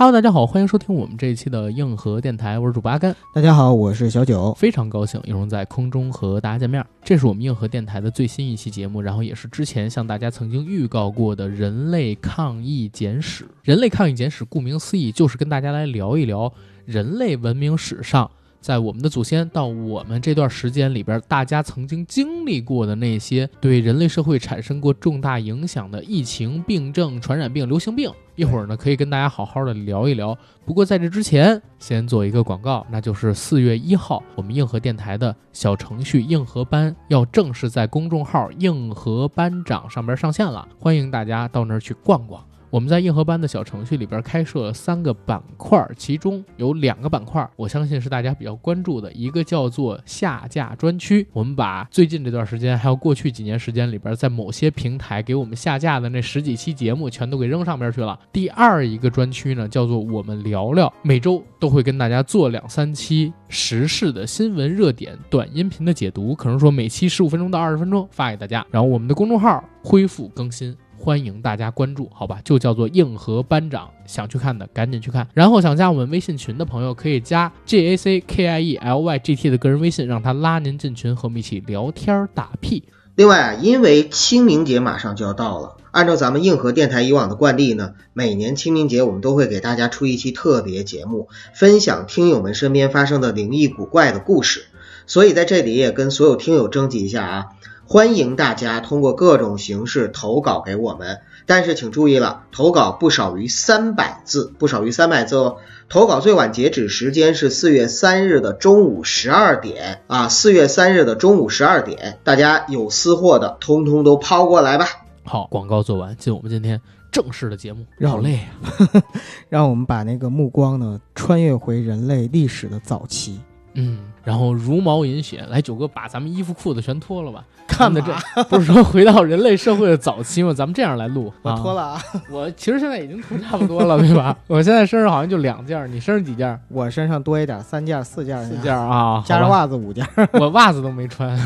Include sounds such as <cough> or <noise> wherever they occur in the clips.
Hello，大家好，欢迎收听我们这一期的硬核电台，我是主播阿甘。大家好，我是小九，非常高兴有能在空中和大家见面。这是我们硬核电台的最新一期节目，然后也是之前向大家曾经预告过的《人类抗疫简史》。《人类抗疫简史》顾名思义，就是跟大家来聊一聊人类文明史上。在我们的祖先到我们这段时间里边，大家曾经经历过的那些对人类社会产生过重大影响的疫情、病症、传染病、流行病，一会儿呢可以跟大家好好的聊一聊。不过在这之前，先做一个广告，那就是四月一号，我们硬核电台的小程序硬核班要正式在公众号硬核班长上边上线了，欢迎大家到那儿去逛逛。我们在硬核班的小程序里边开设了三个板块，其中有两个板块，我相信是大家比较关注的，一个叫做下架专区，我们把最近这段时间还有过去几年时间里边在某些平台给我们下架的那十几期节目全都给扔上边去了。第二一个专区呢叫做我们聊聊，每周都会跟大家做两三期时事的新闻热点短音频的解读，可能说每期十五分钟到二十分钟发给大家。然后我们的公众号恢复更新。欢迎大家关注，好吧，就叫做硬核班长，想去看的赶紧去看。然后想加我们微信群的朋友，可以加 J A C K I E L Y G T 的个人微信，让他拉您进群，和我们一起聊天打屁。另外啊，因为清明节马上就要到了，按照咱们硬核电台以往的惯例呢，每年清明节我们都会给大家出一期特别节目，分享听友们身边发生的灵异古怪的故事。所以在这里也跟所有听友征集一下啊。欢迎大家通过各种形式投稿给我们，但是请注意了，投稿不少于三百字，不少于三百字哦。投稿最晚截止时间是四月三日的中午十二点啊，四月三日的中午十二点，大家有私货的，通通都抛过来吧。好，广告做完，进我们今天正式的节目。好累啊，<laughs> 让我们把那个目光呢穿越回人类历史的早期。嗯。然后茹毛饮血，来九哥把咱们衣服裤子全脱了吧？看的这不是说回到人类社会的早期吗？咱们这样来录，我脱了啊！<laughs> 我其实现在已经脱差不多了，对吧？<laughs> 我现在身上好像就两件，你身上几件？我身上多一点，三件、四件、四件啊，加上袜子五件。<laughs> 我袜子都没穿，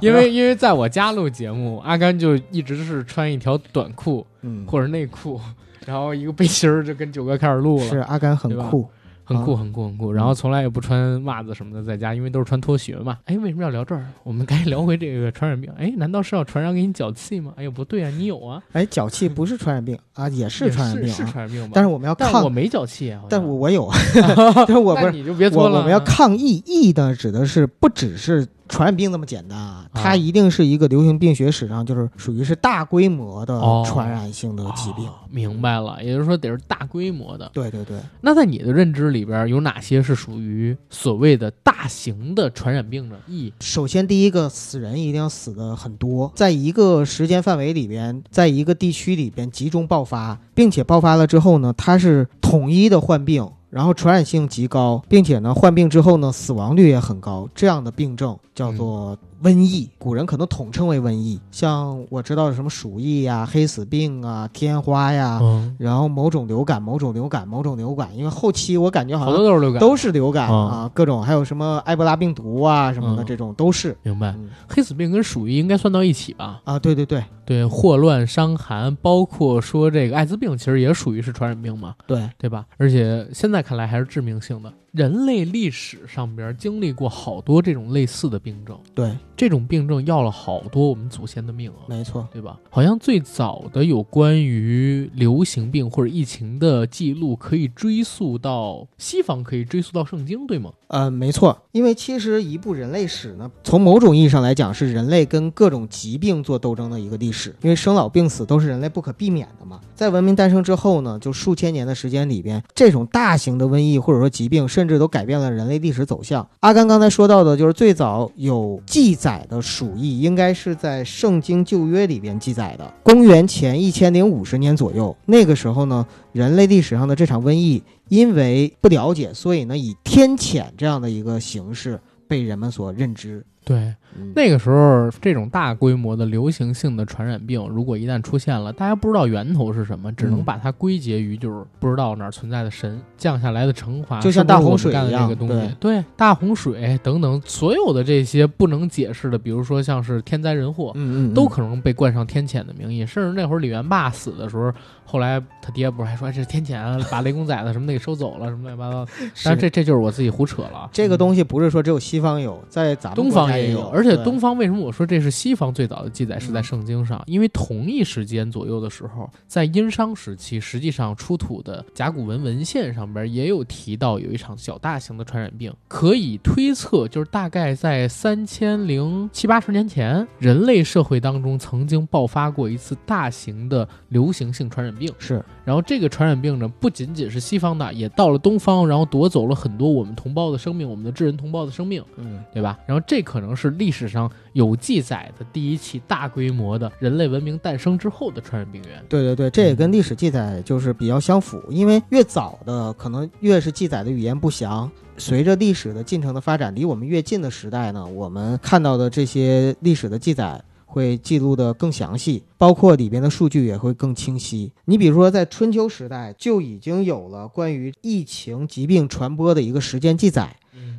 因为因为在我家录节目，阿甘就一直是穿一条短裤，嗯，或者内裤，然后一个背心儿就跟九哥开始录了。是阿甘很酷。很酷，很酷，很酷。然后从来也不穿袜子什么的，在家，因为都是穿拖鞋嘛。哎，为什么要聊这儿？我们赶紧聊回这个传染病。哎，难道是要传染给你脚气吗？哎呦，不对啊，你有啊。哎，脚气不是传染病啊，也是传染病，是传染病。但是我们要抗，我没脚气啊。但我我有，<laughs> 但是我不是，你就别脱了。我们要抗疫，疫呢指的是不只是。传染病那么简单啊？它一定是一个流行病学史上就是属于是大规模的传染性的疾病。明白了，也就是说得是大规模的。对对对。那在你的认知里边，有哪些是属于所谓的大型的传染病呢？一，首先第一个死人一定要死的很多，在一个时间范围里边，在一个地区里边集中爆发，并且爆发了之后呢，它是统一的患病。然后传染性极高，并且呢，患病之后呢，死亡率也很高。这样的病症叫做瘟疫，古人可能统称为瘟疫。像我知道的什么鼠疫呀、黑死病啊、天花呀，然后某种流感、某种流感、某种流感。因为后期我感觉好像都是流感，都是流感啊，各种还有什么埃博拉病毒啊什么的，这种都是。明白。黑死病跟鼠疫应该算到一起吧？啊，对对对。对，霍乱、伤寒，包括说这个艾滋病，其实也属于是传染病嘛？对，对吧？而且现在看来还是致命性的。人类历史上边经历过好多这种类似的病症，对，这种病症要了好多我们祖先的命啊，没错，对吧？好像最早的有关于流行病或者疫情的记录，可以追溯到西方，可以追溯到圣经，对吗？呃，没错，因为其实一部人类史呢，从某种意义上来讲，是人类跟各种疾病做斗争的一个历史，因为生老病死都是人类不可避免的嘛。在文明诞生之后呢，就数千年的时间里边，这种大型的瘟疫或者说疾病，甚甚至都改变了人类历史走向。阿甘刚才说到的，就是最早有记载的鼠疫，应该是在《圣经旧约》里边记载的，公元前一千零五十年左右。那个时候呢，人类历史上的这场瘟疫，因为不了解，所以呢，以天谴这样的一个形式被人们所认知。对，嗯。那个时候这种大规模的流行性的传染病，如果一旦出现了，大家不知道源头是什么，只能嗯。把它归结于就是不知道哪儿存在的神降下来的惩罚，就像大洪水一样这个东西，对。大洪水等等所有的这些不能解释的，比如说像是天灾人祸，嗯嗯，都可能被冠上天谴的名义，甚至那会儿李元霸死的时候，后来他爹不是还说哎这是天谴啊，把雷公崽子什么的给收走了，什么乱七八糟。<laughs> 但是这这就是我自己胡扯了。这个嗯。东西不是说只有西方有，在咱们东国家也有，而且东方为什么我说这是西方最早的记载是在嗯圣经上？因为同一时间左右的时候，在殷商时期，实际上出土的甲骨文文献上边也有提到有一场小大型的传染病，可以推测就是大概在三千零七八十年前，人类社会当中曾经爆发过一次大型的流行性传染病。是然后这个传染病呢，不仅仅是西方的，也到了东方，然后夺走了很多我们同胞的生命，我们的智人同胞的生命。嗯对吧？然后这可能可能是历史上有记载的第一起大规模的人类文明诞生之后的传染病源。对对对，这也跟历史记载就是比较相符，因为越早的可能越是记载的语言不详。随着历史的进程的发展，离我们越近的时代呢，我们看到的这些历史的记载会记录的更详细，包括里边的数据也会更清晰。你比如说，在春秋时代就已经有了关于疫情疾病传播的一个时间记载。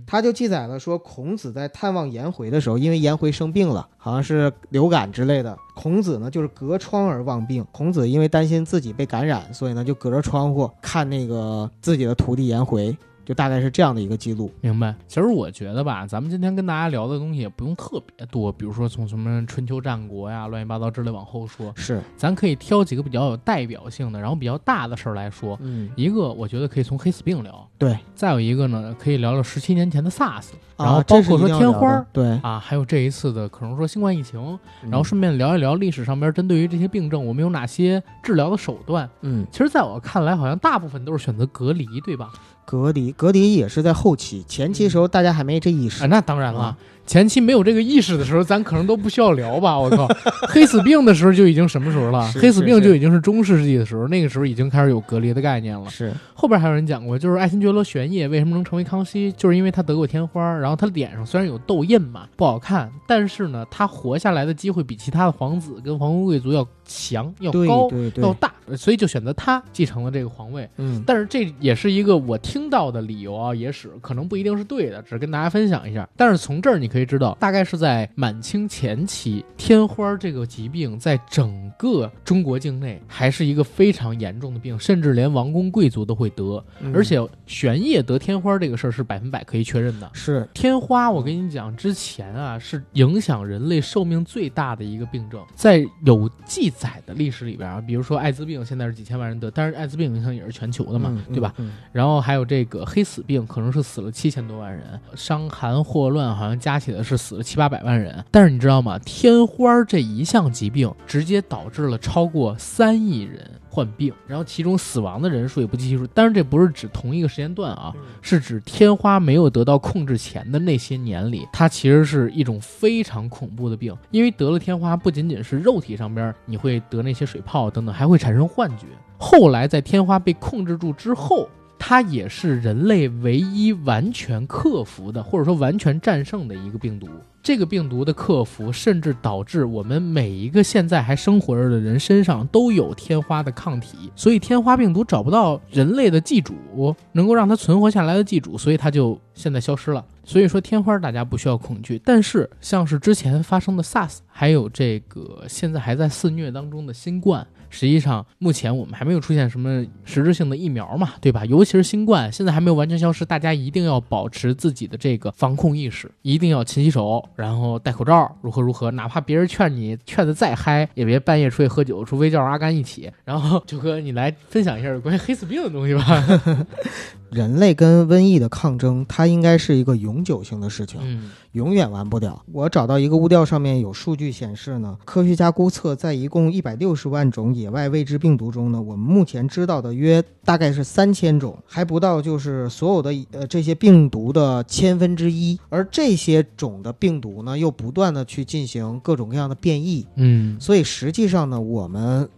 他就记载了说，孔子在探望颜回的时候，因为颜回生病了，好像是流感之类的，孔子呢就是隔窗而望病。孔子因为担心自己被感染，所以呢就隔着窗户看那个自己的徒弟颜回，就大概是这样的一个记录。明白。其实我觉得吧，咱们今天跟大家聊的东西也不用特别多，比如说从什么春秋战国呀、乱七八糟之类往后说，是，咱可以挑几个比较有代表性的，然后比较大的事儿来说。嗯，一个我觉得可以从黑死病聊，对，再有一个呢，可以聊聊十七年前的 SARS，然后包括说天花儿对，啊，还有这一次的可能说新冠疫情，然然后顺便聊一聊历史上边针对于这些病症，我们有哪些治疗的手段。嗯，其实，在我看来，好像大部分都是选择隔离，对吧？隔离隔离也是在后期，前期时候大家还没这意识。啊，那当然了。啊，前期没有这个意识的时候，咱可能都不需要聊吧。我靠，<laughs> 黑死病的时候就已经什么时候了？黑死病就已经是中世纪的时候，那个时候已经开始有隔离的概念了。是，后边还有人讲过，就是爱新觉罗玄烨为什么能成为康熙，就是因为他得过天花，然后他脸上虽然有痘印嘛，不好看，但是呢，他活下来的机会比其他的皇子跟皇宫贵族要强、要对高、对对要，大，所以就选择他继承了这个皇位。嗯，但是这也是一个我听到的理由啊，野史可能不一定是对的，只是跟大家分享一下。但是从这儿你可以知道，大概是在满清前期，天花这个疾病在整个中国境内还是一个非常严重的病，甚至连王公贵族都会得。嗯而且玄烨得天花这个事儿是百分百可以确认的。是天花，我跟你讲，之前啊是影响人类寿命最大的一个病症，在有记载的历史里边啊，比如说艾滋病，现在是几千万人得，但是艾滋病影响也是全球的嘛，嗯对吧？？嗯然后还有这个黑死病，可能是死了七千多万人，伤寒霍乱好像加起来是死了七八百万人。但是你知道吗？天花这一项疾病直接导致了超过三亿人患病，然后其中死亡的人数也不计其数。当然，这不是指同一个时间段啊，嗯是指天花没有得到控制前的那些年里，它其实是一种非常恐怖的病。因为得了天花，不仅仅是肉体上边你会得那些水泡等等，还会产生幻觉。后来在天花被控制住之后，它也是人类唯一完全克服的，或者说完全战胜的一个病毒。这个病毒的克服，甚至导致我们每一个现在还生活着的人身上都有天花的抗体，所以天花病毒找不到人类的寄主，能够让它存活下来的寄主，所以它就现在消失了。所以说天花大家不需要恐惧，但是像是之前发生的 SARS，还有这个现在还在肆虐当中的新冠，实际上目前我们还没有出现什么实质性的疫苗嘛，对吧？尤其是新冠现在还没有完全消失，大家一定要保持自己的这个防控意识，一定要勤洗手，然后戴口罩，如何如何，哪怕别人劝你劝的再嗨，也别半夜出去喝酒，除非叫上阿甘一起。然后九哥，你来分享一下关于黑死病的东西吧。<laughs> 人类跟瘟疫的抗争，它应该是一个永久性的事情。嗯永远完不了。我找到一个物调上面有数据显示呢，科学家估测在一共一百六十万种野外未知病毒中呢，我们目前知道的约大概是三千种，还不到就是所有的呃这些病毒的千分之一。而这些种的病毒呢，又不断的去进行各种各样的变异，嗯所以实际上呢，我们。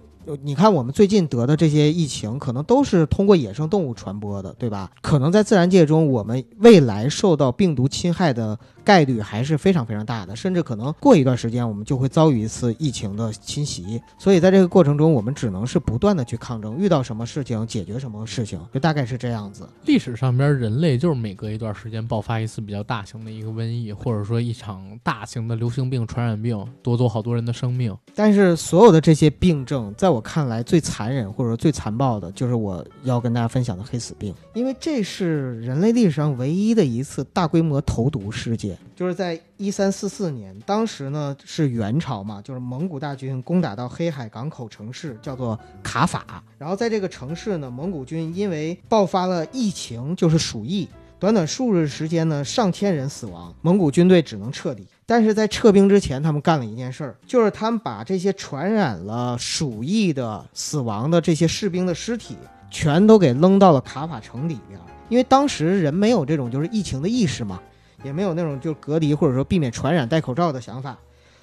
你看，我们最近得的这些疫情，可能都是通过野生动物传播的，对吧？可能在自然界中，我们未来受到病毒侵害的概率还是非常非常大的，甚至可能过一段时间我们就会遭遇一次疫情的侵袭。所以在这个过程中，我们只能是不断的去抗争，遇到什么事情解决什么事情，就大概是这样子。历史上边人类就是每隔一段时间爆发一次比较大型的一个瘟疫，或者说一场大型的流行病、传染病，夺走好多人的生命。但是所有的这些病症，在我看来最残忍或者说最残暴的，就是我要跟大家分享的黑死病，因为这是人类历史上唯一的一次大规模投毒事件，就是在一三四四年，当时呢是元朝嘛，就是蒙古大军攻打到黑海港口城市，叫做卡法，然后在这个城市呢，蒙古军因为爆发了疫情，就是鼠疫。短短数日时间呢，上千人死亡，蒙古军队只能撤离。但是在撤兵之前，他们干了一件事儿，就是他们把这些传染了鼠疫的死亡。的这些士兵的尸体，全都给扔到了卡法城里边。因为当时人没有这种就是疫情的意识嘛，也没有那种就隔离或者说避免传染戴口罩的想法，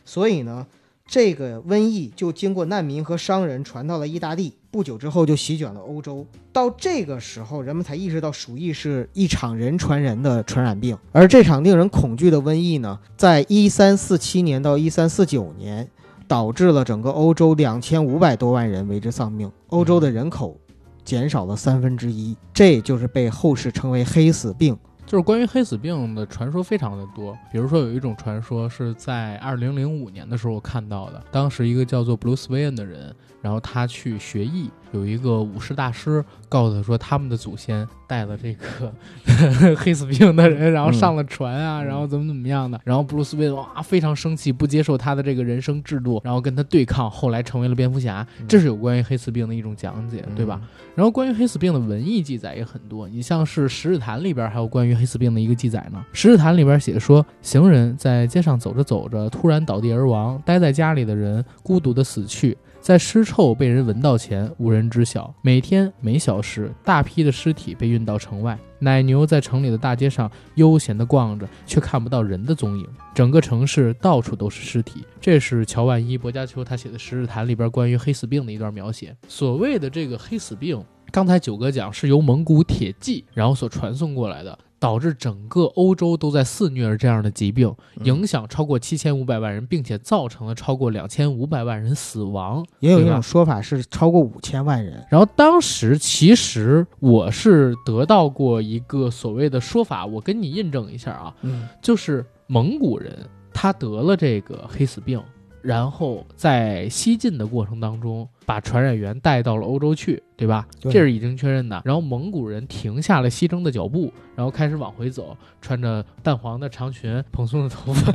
所以呢。这个瘟疫就经过难民和商人传到了意大利，不久之后就席卷了欧洲。到这个时候，人们才意识到鼠疫是一场人传人的传染病。而这场令人恐惧的瘟疫呢，在一三四七年到一三四九年，导致了整个欧洲两千五百多万人为之丧命，欧洲的人口减少了三分之一。这就是被后世称为“黑死病”。就是关于黑死病的传说非常的多，比如说有一种传说是在二零零五年的时候看到的，当时一个叫做布鲁斯韦恩的人，然后他去学艺，有一个武士大师告诉他说，他们的祖先带了这个 <laughs> 黑死病的人，然后上了船啊，然后怎么怎么样的，然后布鲁斯韦恩哇非常生气，不接受他的这个人生制度，然后跟他对抗，后来成为了蝙蝠侠，这是有关于黑死病的一种讲解，对吧？然后关于黑死病的文艺记载也很多，你像是《十日谈》里边还有关于黑死病的一个记载呢。《十日谈》里边写说，行人在街上走着走着，突然倒地而亡；待在家里的人孤独的死去，在尸臭被人闻到前，无人知晓。每天每小时，大批的尸体被运到城外，奶牛在城里的大街上悠闲地逛着，却看不到人的踪影。整个城市到处都是尸体。这是乔万一·薄伽丘他写的《十日谈》里边关于黑死病的一段描写。所谓的这个黑死病。刚才九哥讲是由蒙古铁骑然后所传送过来的，导致整个欧洲都在肆虐这样的疾病，影响超过七千五百万人，并且造成了超过两千五百万人死亡。也有一种说法是超过五千万人。然后当时其实我是得到过一个所谓的说法，我跟你印证一下啊，嗯，就是蒙古人他得了这个黑死病。然后在西进的过程当中，把传染源带到了欧洲去，对吧？这是已经确认的。然后蒙古人停下了西征的脚步，然后开始往回走，穿着淡黄的长裙，蓬松的头发。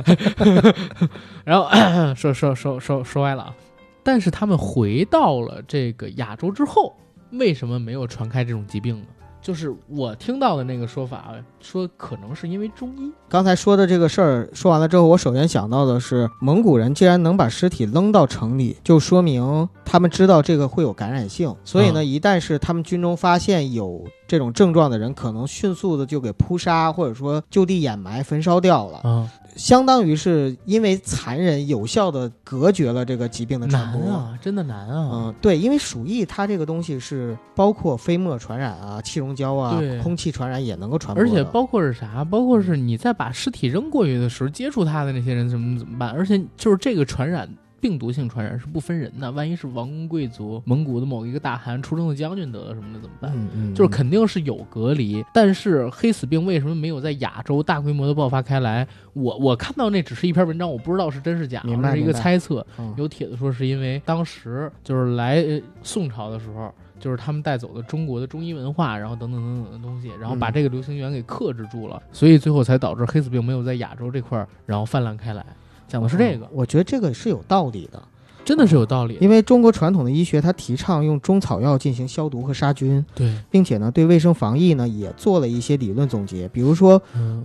<laughs> 然后说说说说说歪了啊！但是他们回到了这个亚洲之后，为什么没有传开这种疾病呢？就是我听到的那个说法，说可能是因为中医。刚才说的这个事儿说完了之后，我首先想到的是，蒙古人既然能把尸体扔到城里，就说明他们知道这个会有感染性，所以呢，一旦是他们军中发现有这种症状的人，可能迅速的就给扑杀，或者说就地掩埋、焚烧掉了。嗯。相当于是因为残忍有效的隔绝了这个疾病的传播啊，真的难啊。嗯，对，因为鼠疫它这个东西是包括飞沫传染啊、气溶胶啊、空气传染也能够传播。而且包括是啥？包括是你在把尸体扔过去的时候，接触它的那些人怎么怎么办？而且就是这个传染。病毒性传染是不分人的，万一是王公贵族、蒙古的某一个大汗出征的将军得了什么的怎么办？嗯嗯，就是肯定是有隔离。但是黑死病为什么没有在亚洲大规模的爆发开来？我我看到那只是一篇文章，我不知道是真是假，是一个猜测。有帖子说是因为当时就是来宋朝的时候，就是他们带走了中国的中医文化，然后等等等等的东西，然后把这个流行源给克制住了，所以最后才导致黑死病没有在亚洲这块然后泛滥开来。讲的是这个，我觉得这个是有道理的。真的是有道理，因为中国传统的医学，它提倡用中草药进行消毒和杀菌，对，并且呢，对卫生防疫呢也做了一些理论总结。比如说，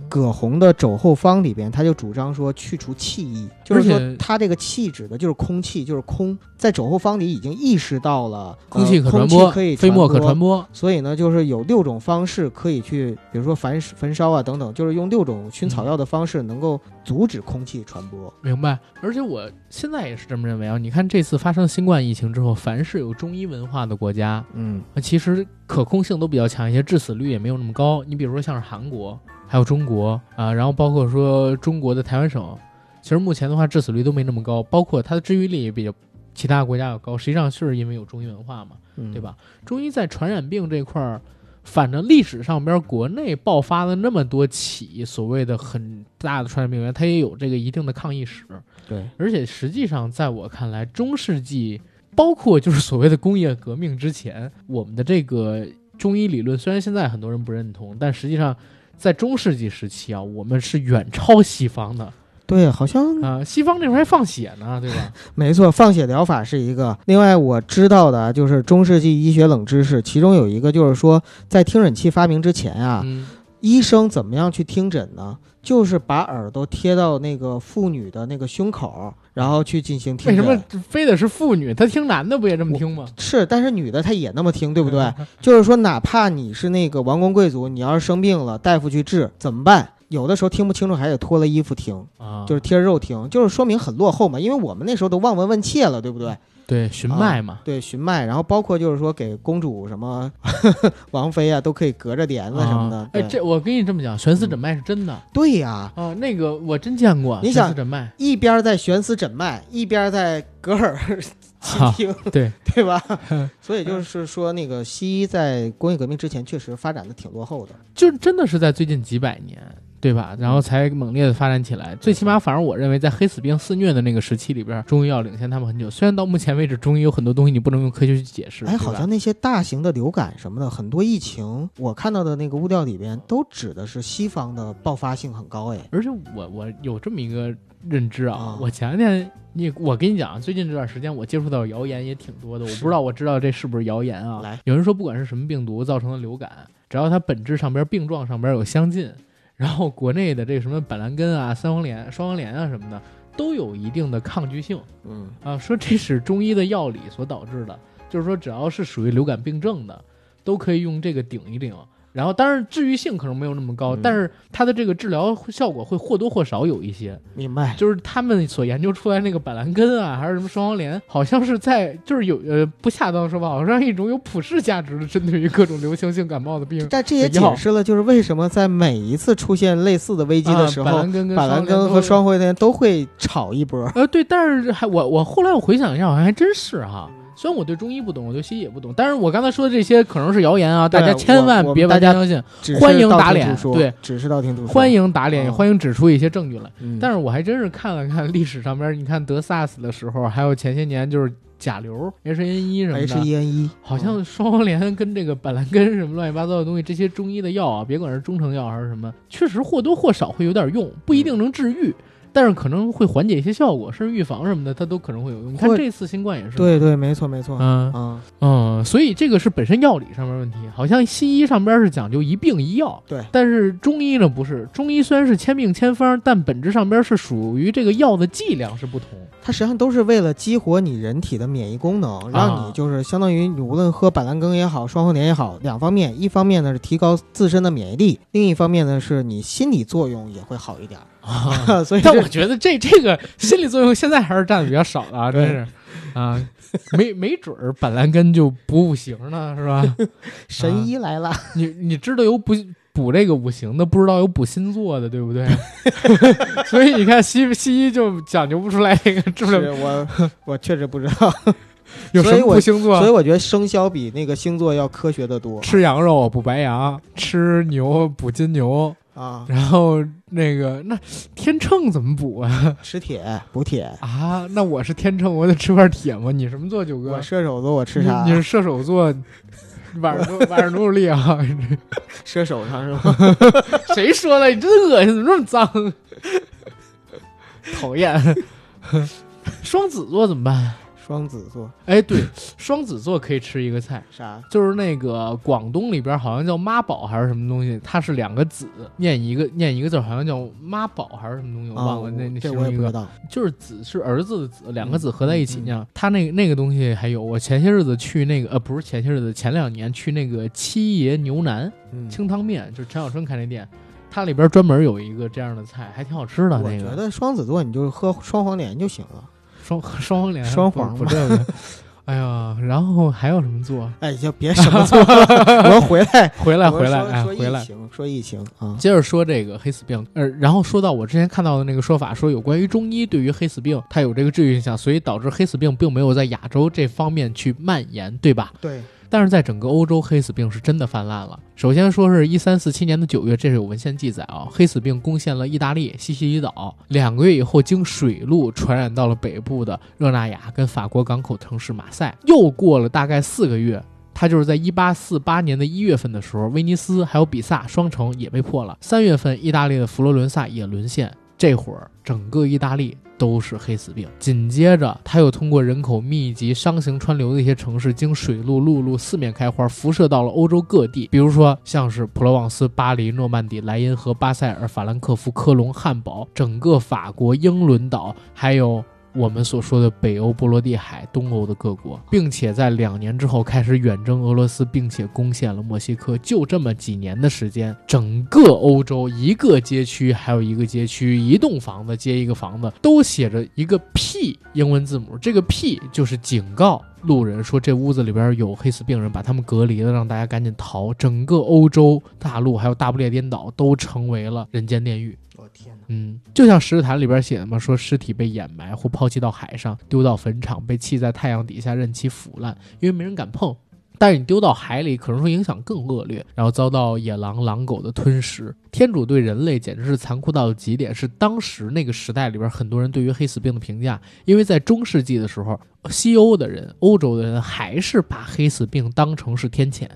葛洪的《肘后方》里边，他就主张说去除气意，就是说他这个气指的就是空气，就是空，在肘后方里已经意识到了空气可传播，可以飞沫可传播，所以呢，就是有六种方式可以去，比如说焚焚烧啊等等，就是用六种熏草药的方式能够阻止空气传播。明白。而且我现在也是这么认为啊，你。你看这次发生新冠疫情之后，凡是有中医文化的国家，嗯那其实可控性都比较强一些，致死率也没有那么高。你比如说像是韩国，还有中国啊，然后包括说中国的台湾省，其实目前的话致死率都没那么高，包括它的治愈率也比较其他国家要高。实际上是因为有中医文化嘛，嗯，对？吧？中医在传染病这块儿，反正历史上边国内爆发了那么多起所谓的很大的传染病源，它也有这个一定的抗疫史。对，而且实际上，在我看来，中世纪包括就是所谓的工业革命之前，我们的这个中医理论虽然现在很多人不认同，但实际上在中世纪时期啊，我们是远超西方的对，好像啊、西方那边还放血呢，对吧？<laughs> 没错，放血疗法是一个。另外，我知道的啊就是中世纪医学冷知识，其中有一个就是说，在听诊器发明之前啊，嗯，医生怎么样去听诊呢？就是把耳朵贴到那个妇女的那个胸口，然后去进行听诊。为什么非得是妇女？她听男的不也这么听吗？<laughs> 是，但是女的她也那么听，对不对？<laughs> 就是说，哪怕你是那个王公贵族，你要是生病了，大夫去治怎么办？有的时候听不清楚，还得脱了衣服听，啊，就是贴着肉听，就是说明很落后嘛。因为我们那时候都望闻问切了，对不对？对寻脉嘛。对，寻脉，然后包括就是说给公主什么 <laughs> 王妃啊，都可以隔着帘子什么的。啊哎，对这我跟你这么讲，悬丝诊脉是真的对呀，啊，那个我真见过。你想悬丝诊脉，一边在悬丝诊脉，一边在隔耳 <laughs> 倾听，对，<laughs> 对吧？所以就是说，那个西医在工业革命之前确实发展的挺落后的。就真的是在最近几百年，对吧？然后才猛烈的发展起来。最起码，反正我认为，在黑死病肆虐的那个时期里边，中医药领先他们很久。虽然到目前为止，中医有很多东西你不能用科学去解释，哎，好像那些大型的流感什么的，很多疫情，我看到的那个物料里边都指的是西方的爆发性很高。哎，而且我我有这么一个认知啊，啊我前两天你我跟你讲啊，最近这段时间我接触到谣言也挺多的，我不知道我知道这是不是谣言啊？来，有人说不管是什么病毒造成的流感，只要它本质上边病状上边有相近，然后国内的这个什么板蓝根啊、三黄连、双黄连啊什么的，都有一定的抗拒性嗯，啊，说这是中医的药理所导致的，就是说只要是属于流感病症的，都可以用这个顶一顶。然后，当然治愈性可能没有那么高，嗯但是它的这个治疗效果会或多或少有一些。明白。就是他们所研究出来那个板蓝根啊，还是什么双黄连，好像是在就是有呃不恰当说法，好像一种有普世价值的，针对于各种流行性感冒的病。<laughs> 但这也解释了，就是为什么在每一次出现类似的危机的时啊、板候，蓝根跟板蓝根和双双黄连都会炒一波。呃对，但是还我我后来我回想一下，好像还真是哈。虽然我对中医不懂，我对西医也不懂，但是我刚才说的这些可能是谣言啊，大家千万别我我们大家完全相信，欢迎打脸说对，只是道听途说。欢迎打脸，也啊欢迎指出一些证据来。嗯，但是我还真是看了看历史上边，你看得 SARS 的时候，还有前些年就是甲流、H1N1 什么 H 的，一 N 一好像双黄连跟这个板蓝根什么乱七八糟的东西，这些中医的药啊，别管是中成药还是什么，确实或多或少会有点用，不一定能治愈，但是可能会缓解一些效果，甚至预防什么的，它都可能会有用。你看这次新冠也是，，对对，没错没错。嗯嗯，嗯，所以这个是本身药理上面问题，好像西医上边是讲究一病一药，对但是中医呢不是，中医虽然是千病千方，但本质上边是属于这个药的剂量是不同。它实际上都是为了激活你人体的免疫功能，让你就是相当于你无论喝板蓝根也好，双黄连也好，两方面，一方面呢是提高自身的免疫力，另一方面呢是你心理作用也会好一点。啊，<laughs> 所以但我觉得这这个心理作用现在还是占的比较少的啊，真是啊，没没准儿板蓝根就补五行呢，是吧？<laughs> 神医来了，你你知道有补补这个五行的，不知道有补星座的，对不对？<laughs> 所以你看西西医就讲究不出来这个治是疗我我确实不知道，有什么星座所以。我觉得生肖比那个星座要科学的多吃羊肉补白羊，吃牛补金牛，啊。然后那个那天秤怎么补啊？吃铁补铁，啊，那我是天秤，我得吃块铁吗？你什么座，九哥我？射手座我吃啥你？你是射手座，晚上多晚上多努力啊！<laughs> 射手上是吗？<laughs> 谁说的？你真恶心，怎么这么脏？<laughs> 讨厌。双子座怎么办？双子座哎，对，<clears throat> 双子座可以吃一个菜，啥？就是那个广东里边好像叫妈宝还是什么东西，它是两个子，念一个念一个字，好像叫妈宝还是什么东西，我忘了。啊那那这我也不知道。就是子是儿子的子，两个子合在一起嗯嗯念。它那个那个东西还有，我前些日子去那个呃，不是前些日子，前两年去那个七爷牛腩嗯，清汤面，就是陈小春开那店，它里边专门有一个这样的菜，还挺好吃的。我觉得双子座你就喝双黄连就行了。双 <laughs> 双黄连，双黄嘛不这个。哎呀，然后还有什么做？哎，就别什么做了，我要回来，<laughs> 回来，回来，哎，回来疫。情，说疫情啊，接着说这个黑死病，呃，然后说到我之前看到的那个说法，说有关于中医对于黑死病它有这个治愈影响，所以导致黑死病并没有在亚洲这方面去蔓延，对吧？对，但是在整个欧洲，黑死病是真的泛滥了。首先说是一三四七年的九月，这是有文献记载啊，黑死病攻陷了意大利西西里岛，两个月以后经水路传染到了北部的热那亚跟法国港口城市马赛。又过了大概四个月，它就是在一八四八年的一月份的时候，威尼斯还有比萨双城也被破了。三月份，意大利的佛罗伦萨也沦陷。这会儿，整个意大利都是黑死病。紧接着，他又通过人口密集、商行川流的一些城市，经水路、陆路四面开花，辐射到了欧洲各地。比如说，像是普罗旺斯、巴黎、诺曼底、莱茵河、巴塞尔、法兰克福、科隆、汉堡，整个法国、英伦岛，还有。我们所说的北欧波罗的海、东欧的各国，并且在两年之后开始远征俄罗斯，并且攻陷了墨西哥。就这么几年的时间，整个欧洲一个街区还有一个街区，一栋房子接一个房子，都写着一个 P 英文字母。这个 P 就是警告路人说这屋子里边有黑死病人，把他们隔离了，让大家赶紧逃。整个欧洲大陆还有大不列颠岛都成为了人间炼狱。我天，嗯，就像《石谈》里边写的嘛，说尸体被掩埋或抛弃到海上，丢到坟场，被弃在太阳底下任其腐烂，因为没人敢碰。但是你丢到海里，可能说影响更恶劣，然后遭到野狼、狼狗的吞食。天主对人类简直是残酷到极点，是当时那个时代里边很多人对于黑死病的评价。因为在中世纪的时候，西欧的人、欧洲的人还是把黑死病当成是天谴，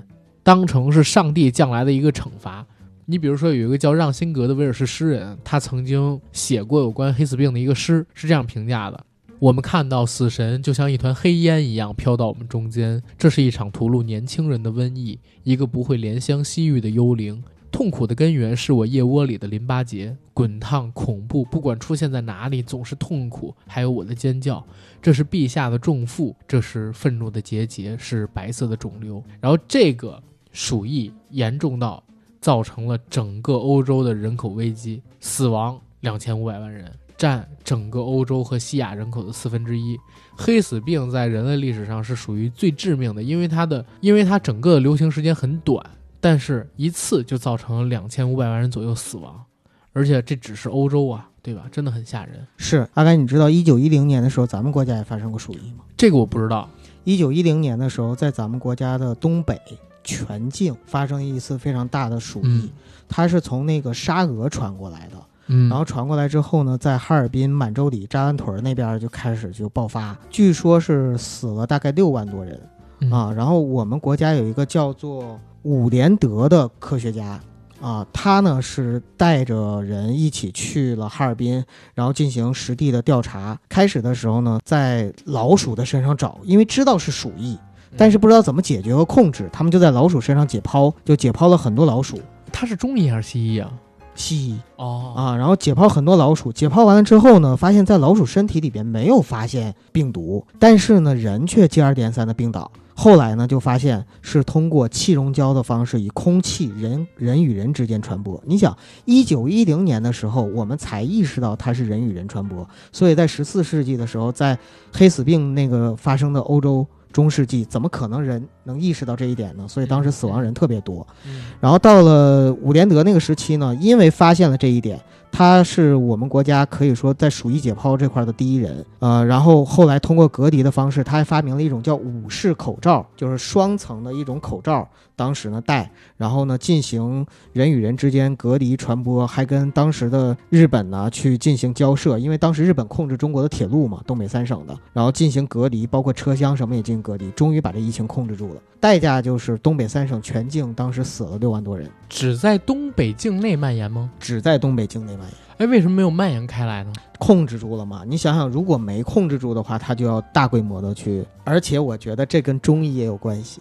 当成是上帝降来的一个惩罚。你比如说，有一个叫让辛格的威尔士诗人，他曾经写过有关黑死病的一个诗，是这样评价的：我们看到死神就像一团黑烟一样飘到我们中间，这是一场屠戮年轻人的瘟疫，一个不会怜香惜玉的幽灵。痛苦的根源是我腋窝里的淋巴结，滚烫、恐怖，不管出现在哪里，总是痛苦。还有我的尖叫，这是陛下的重负，这是愤怒的结节，是白色的肿瘤。然后这个鼠疫严重到。造成了整个欧洲的人口危机，死亡两千五百万人，占整个欧洲和西亚人口的四分之一。黑死病在人类历史上是属于最致命的，因为它的，因为它整个的流行时间很短，但是一次就造成了两千五百万人左右死亡，而且这只是欧洲啊，对吧？真的很吓人。是阿甘，你知道一九一零年的时候，咱们国家也发生过鼠疫吗？这个我不知道。一九一零年的时候，在咱们国家的东北。全境发生一次非常大的鼠疫，嗯它是从那个沙俄传过来的，嗯，然后传过来之后呢，在哈尔滨、满洲里、扎兰屯那边就开始就爆发，据说是死了大概六万多人嗯啊。然后我们国家有一个叫做伍连德的科学家啊，他呢是带着人一起去了哈尔滨，然后进行实地的调查。开始的时候呢，在老鼠的身上找，因为知道是鼠疫。但是不知道怎么解决和控制，他们就在老鼠身上解剖，就解剖了很多老鼠。它是中医还是西医啊？西医哦啊，然后解剖很多老鼠，解剖完了之后呢，发现在老鼠身体里边没有发现病毒，但是呢，人却接二连三的病倒。后来呢，就发现是通过气溶胶的方式，以空气人人与人之间传播。你想，一九一零年的时候，我们才意识到它是人与人传播，所以在十四世纪的时候，在黑死病那个发生的欧洲。中世纪怎么可能人能意识到这一点呢？所以当时死亡人特别多。嗯然后到了伍连德那个时期呢，因为发现了这一点，他是我们国家可以说在鼠疫解剖这块的第一人。呃，然后后来通过隔离的方式，他还发明了一种叫五式口罩，就是双层的一种口罩。当时呢带，然后呢进行人与人之间隔离传播，还跟当时的日本呢去进行交涉，因为当时日本控制中国的铁路嘛，东北三省的，然后进行隔离，包括车厢什么也进行隔离，终于把这疫情控制住了。代价就是东北三省全境当时死了六万多人，只在东北境内蔓延吗？只在东北境内蔓延。哎，为什么没有蔓延开来呢？控制住了嘛？你想想，如果没控制住的话，它就要大规模的去，而且我觉得这跟中医也有关系，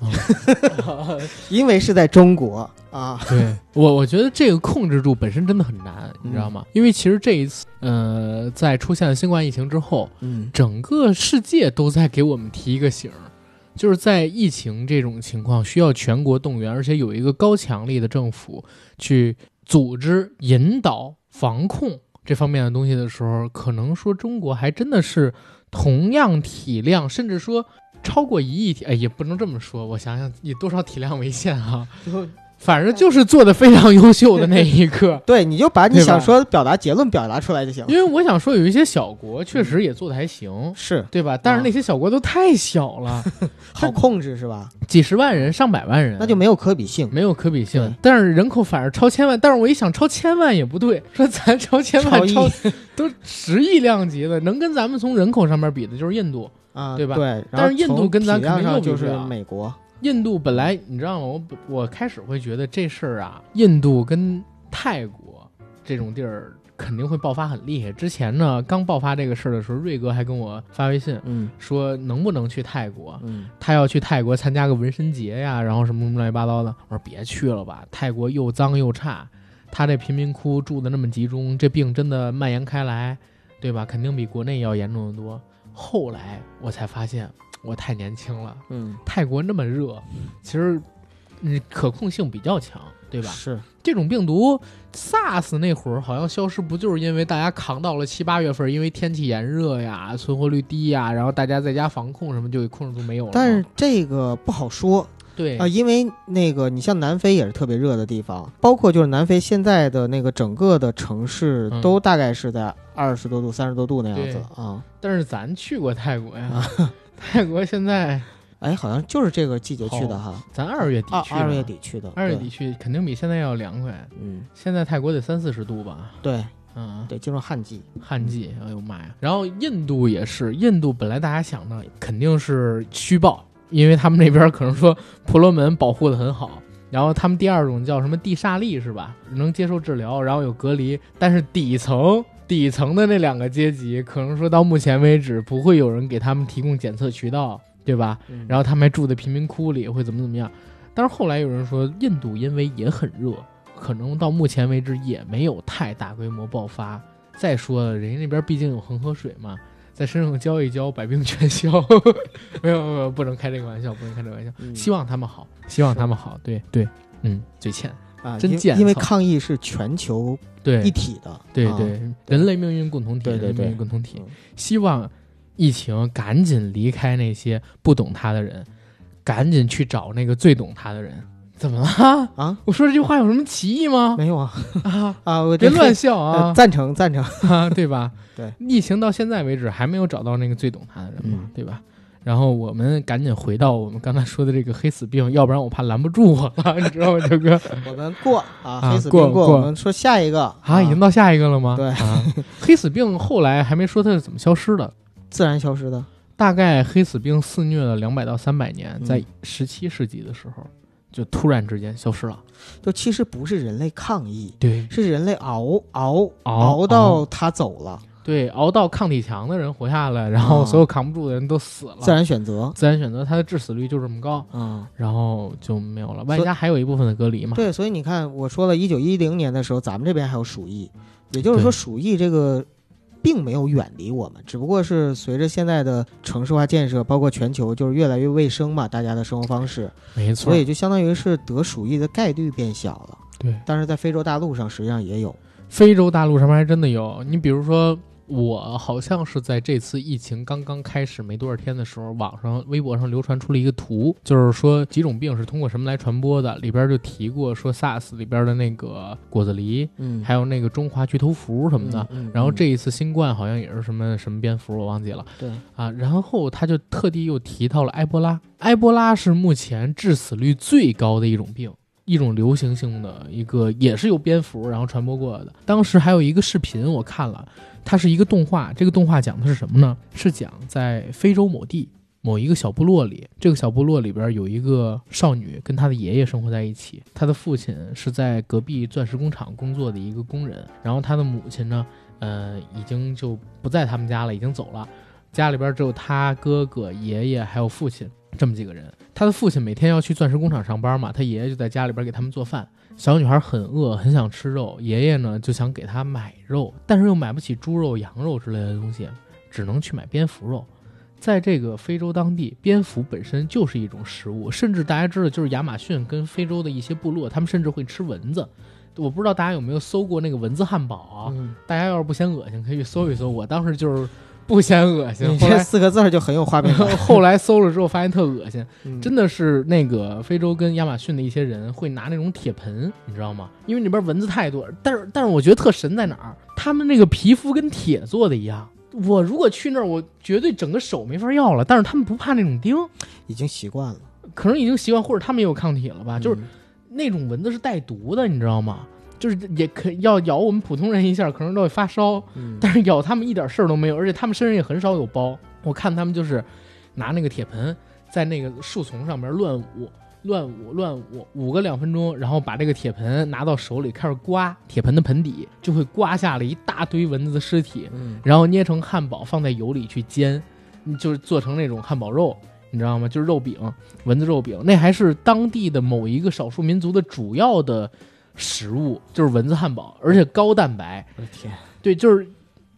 <laughs> 因为是在中国啊。对我，我觉得这个控制住本身真的很难，你知道吗？因为其实这一次，呃，在出现了新冠疫情之后，嗯整个世界都在给我们提一个醒儿，就是在疫情这种情况需要全国动员，而且有一个高强力的政府去组织、引导、防控这方面的东西的时候，可能说中国还真的是同样体量，甚至说超过一亿体，哎，也不能这么说。我想想，以多少体量为限啊？就反正就是做的非常优秀的那一个。<laughs> 对，你就把你想说的表达结论表达出来就行了。因为我想说，有一些小国确实也做的还行，是对吧？但是那些小国都太小了，<laughs> 好控制是吧？<laughs> 几十万人、上百万人，那就没有可比性。没有可比性。但是人口反而超千万，但是我一想，超千万也不对，说咱超千万超超都十亿量级的，能跟咱们从人口上面比的就是印度。啊，对吧对，但是印度跟咱肯定就是美国，印度本来你知道吗？我我开始会觉得这事儿啊，印度跟泰国这种地儿肯定会爆发很厉害。之前呢，刚爆发这个事儿的时候，瑞哥还跟我发微信嗯说能不能去泰国，嗯，他要去泰国参加个纹身节呀，然后什么什么乱七八糟的。我说别去了吧，泰国又脏又差，他这贫民窟住的那么集中，这病真的蔓延开来，对吧？肯定比国内要严重的多。后来我才发现，我太年轻了。嗯，泰国那么热，其实嗯可控性比较强，对吧？是这种病毒 SARS 那会儿好像消失，不就是因为大家扛到了七八月份，因为天气炎热呀，存活率低呀，然后大家在家防控什么就给控制住没有了。但是这个不好说对啊、因为那个你像南非也是特别热的地方，包括就是南非现在的那个整个的城市嗯都大概是在二十多度、三十多度那样子对啊。但是咱去过泰国呀，泰国现在哎，好像就是这个季节去的哈，咱二月底去的，二月底去的，对二月底，去肯定比现在要凉快。嗯，现在泰国得三四十度吧？对嗯，对，进入旱季，旱季，哎呦妈呀！然后印度也是，印度本来大家想的肯定是虚报，因为他们那边可能说婆罗门保护的很好，然后他们第二种叫什么地煞利是吧？能接受治疗，然后有隔离，但是底层底层的那两个阶级，可能说到目前为止不会有人给他们提供检测渠道，对吧？嗯然后他们还住在贫民窟里，会怎么怎么样？但是后来有人说，印度因为也很热，可能到目前为止也没有太大规模爆发。再说了，人家那边毕竟有恒河水嘛，在身上浇一浇，百病全消。<laughs> 没有没有，不能开这个玩笑，不能开这个玩笑。嗯希望他们好，希望他们好。对对，嗯，嘴欠。啊，因真贱因为操抗疫是全球对一体的，啊对对，人类命运共同体，对对人类命运共同体嗯。希望疫情赶紧离开那些不懂他的人，赶紧去找那个最懂他的人。怎么了？啊，我说这句话有什么歧义吗？没有啊啊，啊，<laughs> 我别乱笑 <laughs> 呃啊！赞成赞成，<laughs> 啊，对吧？对，疫情到现在为止还没有找到那个最懂他的人嘛，嗯对吧？然后我们赶紧回到我们刚才说的这个黑死病，要不然我怕拦不住我了，你知道吗，九哥？我们过啊，啊黑死病过过我们说下一个啊，已经到下一个了吗？对啊，黑死病后来还没说它是怎么消失的，自然消失的，大概黑死病肆虐了两百到三百年，嗯在十七世纪的时候，就突然之间消失了。就其实不是人类抗议，对是人类熬熬熬熬到他走了，对，熬到抗体强的人活下来，然后啊所有扛不住的人都死了。自然选择，自然选择，它的致死率就这么高，嗯，然后就没有了。外加还有一部分的隔离嘛。对，所以你看，我说了一九一零年的时候，咱们这边还有鼠疫，也就是说，鼠疫这个并没有远离我们，只不过是随着现在的城市化建设，包括全球就是越来越卫生嘛，大家的生活方式，没错所，以就相当于是得鼠疫的概率变小了。对，但是在非洲大陆上实际上也有，非洲大陆上面还真的有。你比如说，我好像是在这次疫情刚刚开始没多少天的时候，网上、微博上流传出了一个图，就是说几种病是通过什么来传播的，里边就提过说 SARS 里边的那个果子狸，嗯，还有那个中华巨头蝠什么的。嗯，嗯然后这一次新冠好像也是什么什么蝙蝠，我忘记了对，啊。然后他就特地又提到了埃博拉，埃博拉是目前致死率最高的一种病，一种流行性的一个，也是由蝙蝠然后传播过来的。当时还有一个视频我看了，它是一个动画，这个动画讲的是什么呢？是讲在非洲某地。某一个小部落里，这个小部落里边有一个少女跟她的爷爷生活在一起，她的父亲是在隔壁钻石工厂工作的一个工人，然后她的母亲呢，呃，已经就不在他们家了，已经走了。家里边只有他哥哥、爷爷还有父亲这么几个人。他的父亲每天要去钻石工厂上班嘛，他爷爷就在家里边给他们做饭。小女孩很饿，很想吃肉，爷爷呢就想给她买肉，但是又买不起猪肉、羊肉之类的东西，只能去买蝙蝠肉。在这个非洲当地，蝙蝠本身就是一种食物，甚至大家知道，就是亚马逊跟非洲的一些部落，他们甚至会吃蚊子。我不知道大家有没有搜过那个蚊子汉堡啊？嗯，大家要是不嫌恶心，可以去搜一搜。我当时就是不嫌恶心。你这四个字儿就很有画面感，<laughs> 后来搜了之后发现特恶心，嗯真的是那个非洲跟亚马逊的一些人会拿那种铁盆，你知道吗？因为那边蚊子太多。但是但是我觉得特神在哪儿？他们那个皮肤跟铁做的一样。我如果去那儿，我绝对整个手没法要了。但是他们不怕那种叮，已经习惯了，可能已经习惯，或者他们也有抗体了吧？就是嗯那种蚊子是带毒的，你知道吗？就是也可要咬我们普通人一下，可能都会发烧。嗯但是咬他们一点事儿都没有，而且他们身上也很少有包。我看他们就是拿那个铁盆在那个树丛上面乱舞、乱舞、乱舞，舞个两分钟，然后把这个铁盆拿到手里开始刮，铁盆的盆底就会刮下了一大堆蚊子的尸体，嗯然后捏成汉堡放在油里去煎，嗯就是做成那种汉堡肉。你知道吗？就是肉饼，蚊子肉饼，那还是当地的某一个少数民族的主要的食物，就是蚊子汉堡，而且高蛋白。我的天，对，就是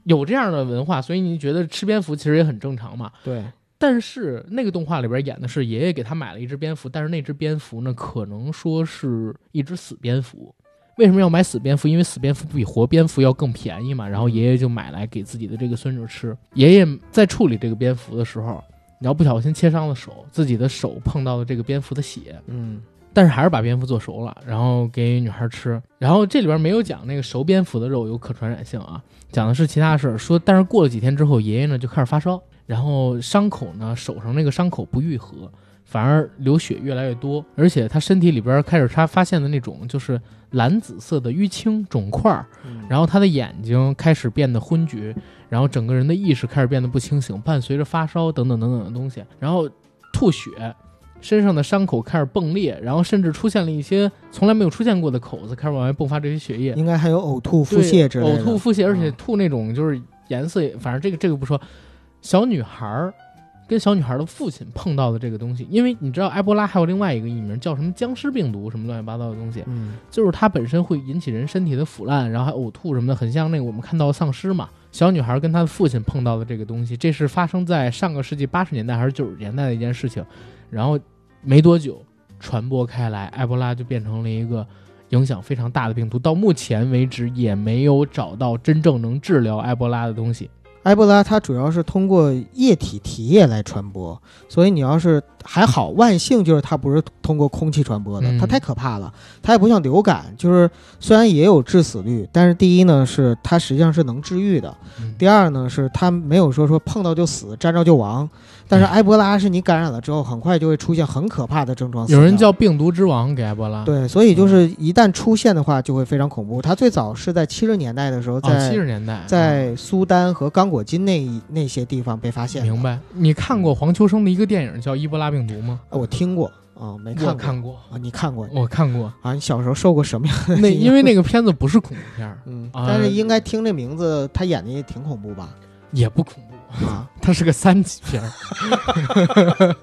有这样的文化，所以你觉得吃蝙蝠其实也很正常嘛。对，但是那个动画里边演的是爷爷给他买了一只蝙蝠，但是那只蝙蝠呢，可能说是一只死蝙蝠。为什么要买死蝙蝠？因为死蝙蝠比活蝙蝠要更便宜嘛。然后爷爷就买来给自己的这个孙女吃。爷爷在处理这个蝙蝠的时候，你要不小心切伤了手，自己的手碰到了这个蝙蝠的血，嗯但是还是把蝙蝠做熟了，然后给女孩吃。然后这里边没有讲那个熟蝙蝠的肉有可传染性啊，讲的是其他事儿。说，但是过了几天之后，爷爷呢就开始发烧，然后伤口呢手上那个伤口不愈合，反而流血越来越多，而且他身体里边开始他发现的那种就是蓝紫色的淤青肿块儿，然后他的眼睛开始变得昏厥，然后整个人的意识开始变得不清醒，伴随着发烧等等等等的东西，然后吐血，身上的伤口开始迸裂，然后甚至出现了一些从来没有出现过的口子，开始往外迸发这些血液，应该还有呕吐、腹泻之类的，呕吐、腹泻，而且嗯吐那种就是颜色也，反正这个这个不说。小女孩儿跟小女孩的父亲碰到的这个东西，因为你知道埃博拉还有另外一个艺名叫什么僵尸病毒，什么乱七八糟的东西，嗯就是它本身会引起人身体的腐烂，然后还呕吐什么的，很像那个我们看到的丧尸嘛。小女孩跟她的父亲碰到的这个东西，这是发生在上个世纪八十年代还是九十年代的一件事情，然后没多久传播开来，埃博拉就变成了一个影响非常大的病毒。到目前为止也没有找到真正能治疗埃博拉的东西。埃博拉它主要是通过液体体液来传播，所以你要是还好，万幸就是它不是通过空气传播的，嗯它太可怕了。它也不像流感，就是虽然也有致死率，但是第一呢是它实际上是能治愈的，嗯第二呢是它没有说说碰到就死，沾着就亡。但是埃博拉是你感染了之后，很快就会出现很可怕的症状。有人叫病毒之王给埃博拉，对，所以就是一旦出现的话，就会非常恐怖。它最早是在七十年代的时候，哦，在、七十年代在苏丹和刚果金那一那些地方被发现。明白。你看过黄秋生的一个电影叫《伊波拉病毒》吗？啊，我听过啊，没看过。看过，啊，你看过我看过。啊？你小时候受过什么样的 <laughs> 那因为那个片子不是恐怖片儿，嗯，啊但是应该听这名字，他演的也挺恐怖吧？也不恐怖，啊，它是个三级片儿，<laughs>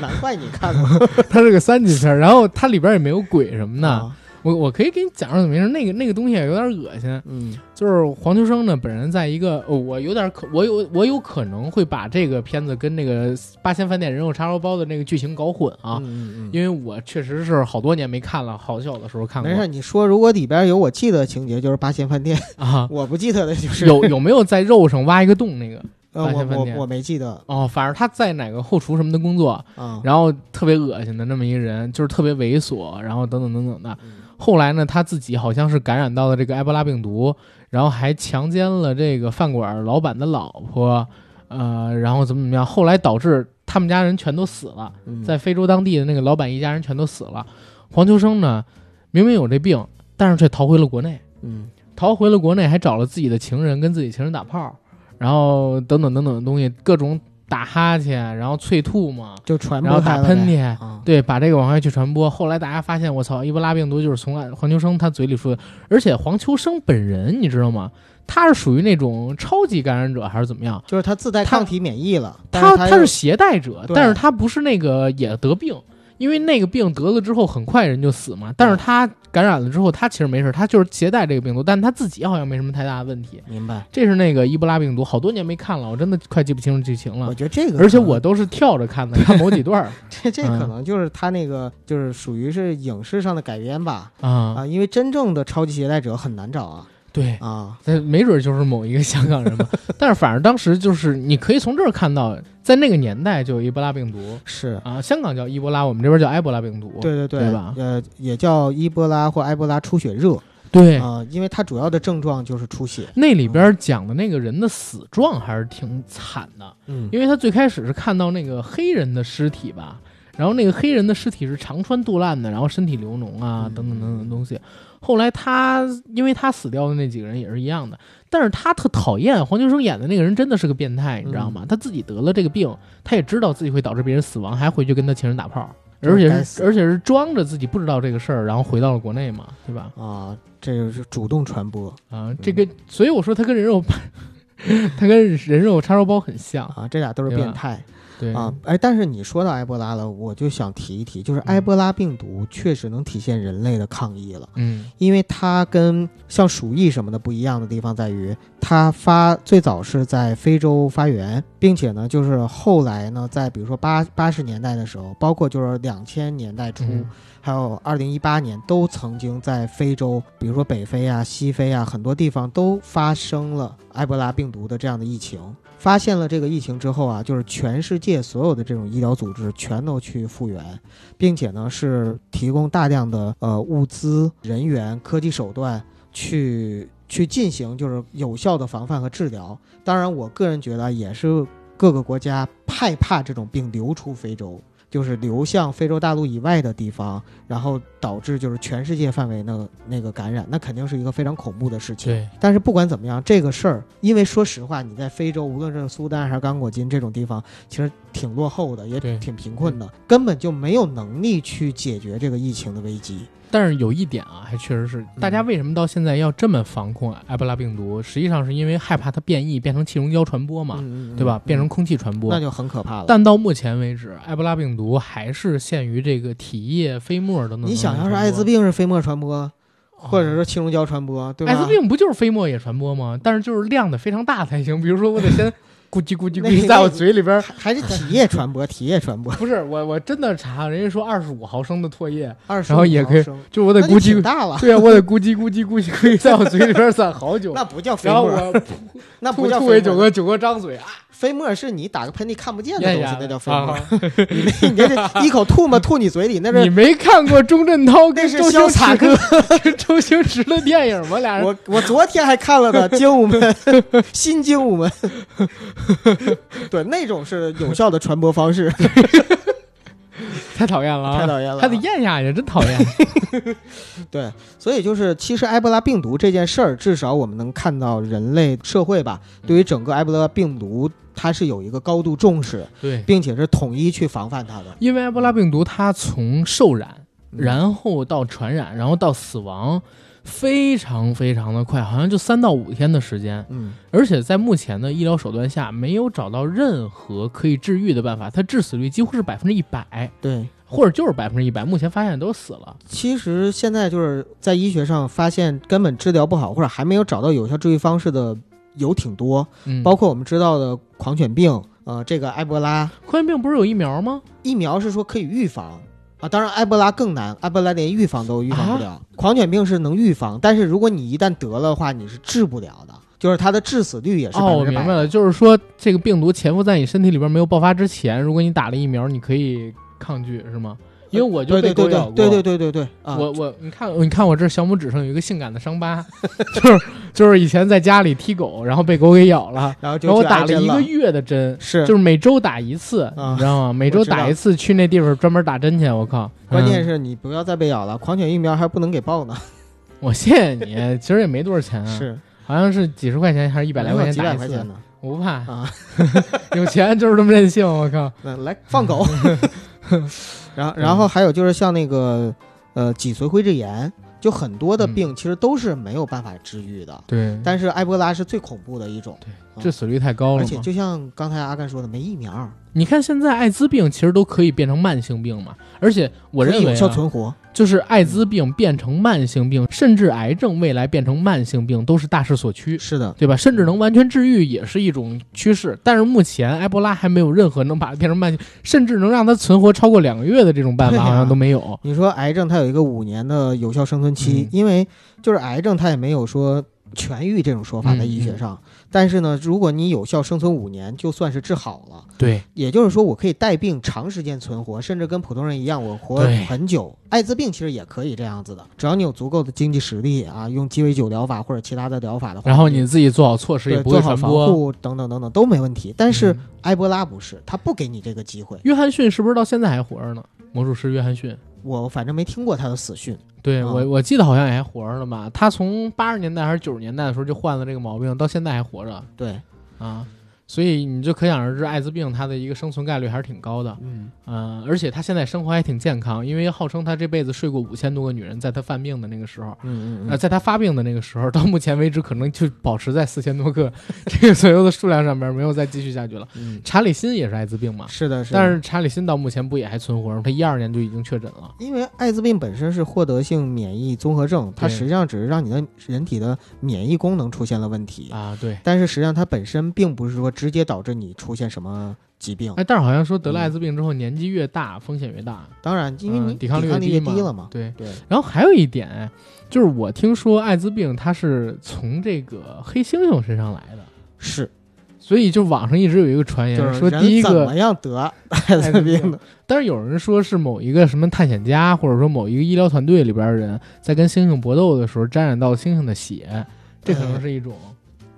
难怪你看过 <laughs> 它是个三级片儿，然后它里边也没有鬼什么的。啊我我可以给你讲讲怎么回事。那个那个东西也有点恶心，嗯就是黄秋生呢本人在一个，哦、我有点可我有我有可能会把这个片子跟那个八仙饭店人肉叉烧包的那个剧情搞混啊。嗯嗯嗯，因为我确实是好多年没看了，好小的时候看过。没事，你说如果里边有我记得的情节，就是八仙饭店，啊，<laughs> 我不记得的就是有有没有在肉上挖一个洞那个？呃，我我我没记得哦，反正他在哪个后厨什么的工作，啊。然后特别恶心的那么一个人，就是特别猥琐，然后等等等等的。嗯后来呢，他自己好像是感染到了这个埃博拉病毒，然后还强奸了这个饭馆老板的老婆，呃，然后怎么怎么样，后来导致他们家人全都死了，嗯在非洲当地的那个老板一家人全都死了。黄秋生呢，明明有这病，但是却逃回了国内，嗯逃回了国内，还找了自己的情人，跟自己情人打炮，然后等等等等的东西，各种打哈欠，然后催吐嘛，就传播然后打喷嚏，啊，对，把这个往外去传播。后来大家发现，我操，伊波拉病毒就是从黄秋生他嘴里出的，而且黄秋生本人你知道吗？他是属于那种超级感染者还是怎么样？就是他自带抗体免疫了，但他他是携带者，但是他不是那个也得病，因为那个病得了之后很快人就死嘛。但是他感染了之后，他其实没事，他就是携带这个病毒，但他自己好像没什么太大的问题。明白。这是那个伊布拉病毒，好多年没看了，我真的快记不清楚剧情了。我觉得这个，而且我都是跳着看的，<laughs> 看某几段儿 <laughs> 这这嗯可能就是他那个就是属于是影视上的改编吧啊。啊，因为真正的超级携带者很难找啊。对，啊。那没准就是某一个香港人吧。<laughs> 但是反正当时就是你可以从这儿看到，在那个年代就有伊波拉病毒是，啊，香港叫伊波拉，我们这边叫埃博拉病毒。对对对吧呃，也叫伊波拉或埃博拉出血热对啊、因为它主要的症状就是出血。那里边讲的那个人的死状还是挺惨的，嗯，因为他最开始是看到那个黑人的尸体吧，然后那个黑人的尸体是肠穿肚烂的，然后身体流脓啊，嗯等等等等东西。后来他因为他死掉的那几个人也是一样的，但是他特讨厌黄秋生演的那个人真的是个变态，你知道吗？他自己得了这个病，他也知道自己会导致别人死亡，还回去跟他情人打炮。而且是而且是装着自己不知道这个事儿，然后回到了国内嘛，对吧？啊，这就是主动传播啊，这个，所以我说他跟人肉，<laughs> 他跟人肉叉烧包很像，啊，这俩都是变态对啊。哎，但是你说到埃博拉了，我就想提一提，就是嗯埃博拉病毒确实能体现人类的抗疫了。嗯因为它跟像鼠疫什么的不一样的地方在于，它发最早是在非洲发源，并且呢，就是后来呢，在比如说八八十年代的时候，包括就是两千年代初，嗯还有二零一八年，都曾经在非洲，比如说北非啊、西非啊，很多地方都发生了埃博拉病毒的这样的疫情。发现了这个疫情之后啊，就是全世界所有的这种医疗组织全都去复原，并且呢是提供大量的呃物资、人员、科技手段去去进行就是有效的防范和治疗。当然，我个人觉得也是各个国家害怕这种病流出非洲。就是流向非洲大陆以外的地方，然后导致就是全世界范围那个那个感染，那肯定是一个非常恐怖的事情。对，但是不管怎么样，这个事儿，因为说实话，你在非洲，无论是苏丹还是刚果金这种地方，其实挺落后的，也对挺贫困的，根本就没有能力去解决这个疫情的危机。但是有一点啊，还确实是，大家为什么到现在要这么防控埃博拉病毒？实际上是因为害怕它变异，变成气溶胶传播嘛，嗯嗯对吧？嗯变成空气传播。那就很可怕了。但到目前为止，埃博拉病毒还是限于这个体液、飞沫等等。你想要是艾滋病，是飞沫传播，或者说气溶胶传播，对吧？艾滋病不就是飞沫也传播吗？但是就是量的非常大才行。比如说，我得先咕叽咕叽咕叽在我嘴里边儿。还还是体液传播，体液传播，不是我，我真的查，人家说二十五毫升的唾液，二十然后也可以就我得咕叽挺，大了，对啊，我得咕叽咕叽咕叽咕叽在我嘴里边儿攒好久。<laughs> 那不叫飞然后沫，我那不吐叫飞沫吐给九哥，九哥张嘴啊！飞沫是你打个喷嚏看不见的东西，那叫飞沫。啊。<laughs> 你那你这是一口吐沫吐你嘴里，那你没看过钟镇涛跟周星驰 <laughs> 跟周星驰的电影吗？俩人。我我昨天还看了呢，《精武门》<laughs> 新精武门，对，那种是有效的传播方式，太讨厌了啊，太讨厌了啊，还得咽下去，真讨厌。对，所以就是其实埃博拉病毒这件事儿，至少我们能看到人类社会吧，对于整个埃博拉病毒，它是有一个高度重视，对，并且是统一去防范它的。因为埃博拉病毒它从受染，嗯然后到传染，然后到死亡，非常非常的快，好像就三到五天的时间。嗯，而且在目前的医疗手段下，没有找到任何可以治愈的办法，它致死率几乎是百分之一百，对。或者就是百分之一百。目前发现都死了。其实现在就是在医学上发现根本治疗不好，或者还没有找到有效治愈方式的有挺多，嗯，包括我们知道的狂犬病，呃，这个埃博拉狂犬病不是有疫苗吗？疫苗是说可以预防啊，当然埃博拉更难，埃博拉连预防都预防不了。狂犬病是能预防，但是如果你一旦得了的话，你是治不了的，就是它的致死率也是哦，百分之百。我明白了，就是说这个病毒潜伏在你身体里边没有爆发之前，如果你打了疫苗，你可以抗拒，是吗？因为我就被狗咬过，对对对对对对啊！我我你看你看我这小拇指上有一个性感的伤疤，<laughs> 就是就是以前在家里踢狗，然后被狗给咬了，然后就然后我打了一个月的针，是就是每周打一次，啊你知道吗？每周打一次，去那地方专门打针去。我靠！关键嗯是你不要再被咬了，狂犬疫苗还不能给报呢。<laughs> 我谢谢你，其实也没多少钱啊，是好像是几十块钱还是一百来块钱几打一次百块钱，呢我不怕，啊！有钱就是这么任性。我靠！来来放狗。<laughs> 然后，然后还有就是像那个呃脊髓灰质炎，就很多的病其实都是没有办法治愈的。对，但是埃博拉是最恐怖的一种，致死率太高了。而且就像刚才阿甘说的，没疫苗，你看现在艾滋病其实都可以变成慢性病嘛，而且我认为、有效啊、存活。就是艾滋病变成慢性病，甚至癌症未来变成慢性病都是大势所趋。是的，对吧？甚至能完全治愈也是一种趋势，但是目前埃博拉还没有任何能把它变成慢性，甚至能让它存活超过两个月的这种办法，好像都没有。你说癌症它有一个五年的有效生存期，嗯因为就是癌症它也没有说痊愈这种说法在医学上。但是呢，如果你有效生存五年，就算是治好了。对，也就是说，我可以带病长时间存活，甚至跟普通人一样，我活很久。艾滋病其实也可以这样子的，只要你有足够的经济实力啊，用鸡尾酒疗法或者其他的疗法的话，然后你自己做好措施，也不会对做好防。护等等等等都没问题。但是嗯埃博拉不是，他不给你这个机会。约翰逊是不是到现在还活着呢？魔术师约翰逊，我反正没听过他的死讯。对、嗯我我记得好像也还活着呢吧？他从八十年代还是九十年代的时候就患了这个毛病，到现在还活着对，啊。所以你就可想而知，艾滋病它的一个生存概率还是挺高的。嗯，嗯、而且他现在生活还挺健康，因为号称他这辈子睡过五千多个女人，在他犯病的那个时候，呃，嗯嗯嗯，在他发病的那个时候，<laughs> 到目前为止可能就保持在四千多个这个左右的数量上面，没有再继续下去了。嗯，查理辛也是艾滋病嘛，是的，是的。但是查理辛到目前不也还存活吗？他一二年就已经确诊了。因为艾滋病本身是获得性免疫综合症，它实际上只是让你的人体的免疫功能出现了问题，啊，对，但是实际上它本身并不是说直接导致你出现什么疾病。哎，但是好像说得了嗯艾滋病之后，年纪越大风险越大，当然，因为你嗯抵抗力力越越低了嘛。对，对，然后还有一点，就是我听说艾滋病它是从这个黑猩猩身上来的，是，所以就网上一直有一个传言就是说，第一个怎么样得艾滋病的？<laughs> 但是有人说是某一个什么探险家，或者说某一个医疗团队里边的人，在跟猩猩搏斗的时候沾染到猩猩的血，这可能是一种，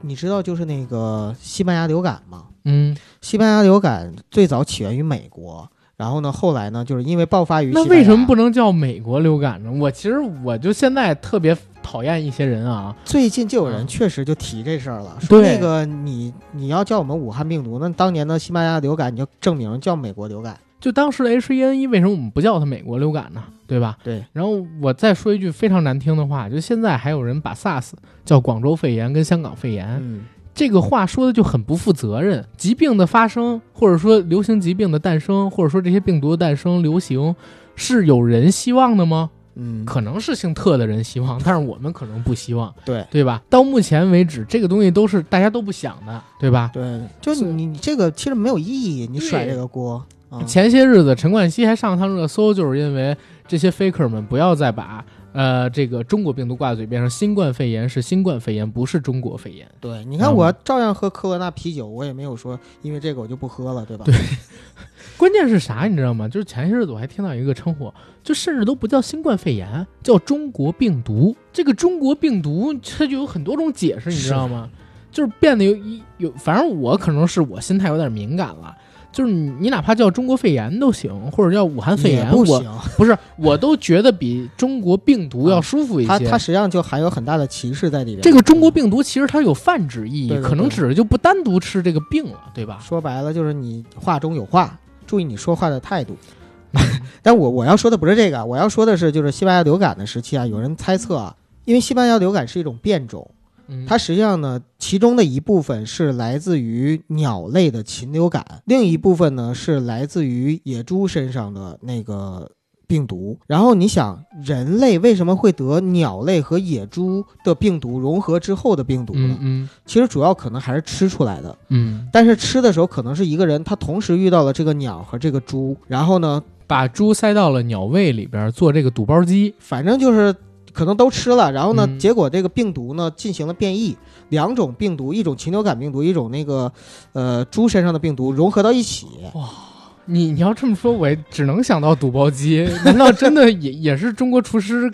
你知道就是那个西班牙流感吗？嗯，西班牙流感最早起源于美国，然后呢，后来呢，就是因为爆发于那西班牙为什么不能叫美国流感呢？我其实我就现在特别讨厌一些人啊，最近就有人嗯确实就提这事儿了，说那个你你要叫我们武汉病毒，那当年的西班牙流感你就证明叫美国流感。就当时的 H1N1 为什么我们不叫它美国流感呢？对吧？对，然后我再说一句非常难听的话，就现在还有人把 SARS 叫广州肺炎跟香港肺炎，嗯，这个话说的就很不负责任。疾病的发生，或者说流行疾病的诞生，或者说这些病毒的诞生、流行，是有人希望的吗？嗯，可能是姓特的人希望，<laughs> 但是我们可能不希望，对对吧？到目前为止，这个东西都是大家都不想的，对吧？对，就你你这个其实没有意义，你甩这个锅啊。前些日子陈冠希还上趟热搜，就是因为这些 faker 们不要再把呃这个中国病毒挂在嘴边上，新冠肺炎是新冠肺炎，不是中国肺炎。对，你看嗯我照样喝科罗娜啤酒，我也没有说因为这个我就不喝了，对吧？对 <laughs> 关键是啥，你知道吗？就是前些日子我还听到一个称呼，就甚至都不叫新冠肺炎，叫中国病毒。这个中国病毒它就有很多种解释，你知道吗？就是变得有一有，反正我可能是我心态有点敏感了。就是你，你哪怕叫中国肺炎都行，或者叫武汉肺炎，我不行，<laughs> 不是，我都觉得比中国病毒要舒服一些。它它实际上就含有很大的歧视在里边。这个中国病毒其实它有泛指意义，对对对可能指的就不单独吃这个病了，对吧？说白了就是你话中有话，<laughs> 注意你说话的态度。<laughs> 但我我要说的不是这个，我要说的是就是西班牙流感的时期啊，有人猜测啊，因为西班牙流感是一种变种，嗯，它实际上呢，其中的一部分是来自于鸟类的禽流感，另一部分呢是来自于野猪身上的那个病毒。然后你想，人类为什么会得鸟类和野猪的病毒融合之后的病毒呢？嗯嗯其实主要可能还是吃出来的。嗯，但是吃的时候可能是一个人，他同时遇到了这个鸟和这个猪，然后呢，把猪塞到了鸟胃里边做这个肚包鸡。反正就是可能都吃了，然后呢，嗯结果这个病毒呢进行了变异，两种病毒，一种禽流感病毒，一种那个呃猪身上的病毒融合到一起。哇你你要这么说，我也只能想到肚包鸡。难道真的也也是中国厨师？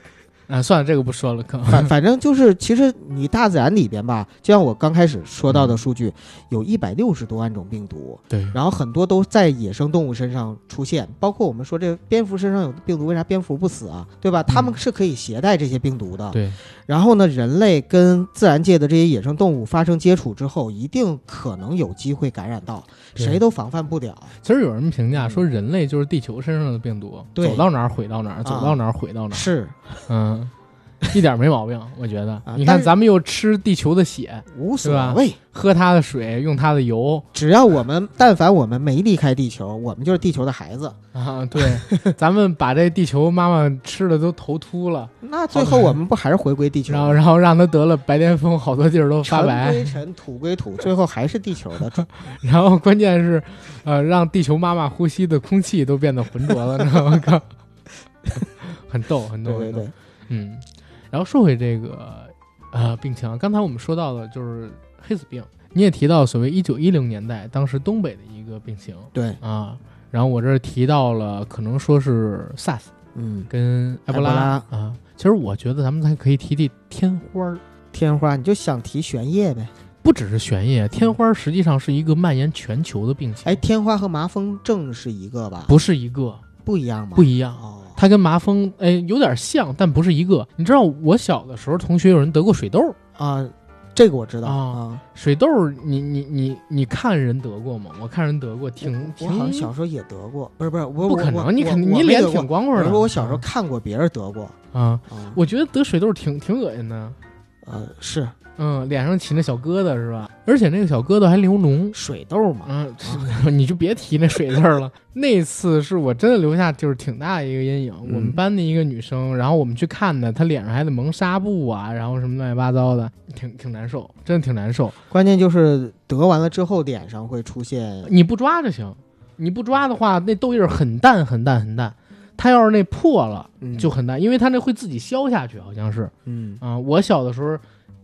啊，算了，这个不说了，反反正就是，其实你大自然里边吧，就像我刚开始说到的数据，有一百六十多万种病毒，对，然后很多都在野生动物身上出现，包括我们说这蝙蝠身上有病毒，为啥蝙蝠不死啊？对吧？它们是可以携带这些病毒的。对，然后呢，人类跟自然界的这些野生动物发生接触之后，一定可能有机会感染到，谁都防范不了。其实有人评价说，人类就是地球身上的病毒，走到哪儿毁到哪儿，走到哪儿毁到哪儿。是。嗯，<laughs> 一点没毛病，我觉得。啊你看，咱们又吃地球的血，无所谓，喝它的水，用它的油只要我们但凡我们没离开地球，我们就是地球的孩子。啊，对，咱们把这地球妈妈吃的都头秃了，<laughs> 那最后我们不还是回归地球？然后然后让它得了白癜风，好多地儿都发尘白。归尘，土归土，最后还是地球的。<laughs> 然后关键是，呃，让地球妈妈呼吸的空气都变得浑浊了，你知道吗？靠很逗，很逗，很逗对对对，嗯。然后说回这个呃病情。刚才我们说到的就是黑死病，你也提到所谓一九一零年代当时东北的一个病情对，啊，然后我这儿提到了可能说是 SARS 嗯，跟埃博拉埃啊。其实我觉得咱们还可以提提天花儿，天花你就想提玄叶呗。不只是玄叶，天花实际上是一个蔓延全球的病情。哎，天花和麻风症是一个吧？不是一个，不一样吗？不一样。哦，它跟麻风哎有点像，但不是一个。你知道我小的时候，同学有人得过水痘，啊，这个我知道啊啊。水痘你你你你看人得过吗？我看人得过，挺我挺好像小时候也得过，不是不是，我不可能，你肯定你脸挺光棍的。我小时候看过别人得过啊，啊，我觉得得水痘挺挺恶心的。呃是嗯，脸上起那小疙瘩是吧？而且那个小疙瘩还流脓。水痘嘛，嗯，是 <laughs> 你就别提那水字儿了。那次是我真的留下就是挺大的一个阴影。嗯我们班的一个女生，然后我们去看的，她脸上还得蒙纱布啊，然后什么乱七八糟的，挺挺难受，真的挺难受。关键就是得完了之后脸上会出现你不抓就行，你不抓的话，那痘印儿很淡很淡很淡。它要是那破了嗯就很淡，因为它那会自己消下去，好像是嗯，啊、我小的时候，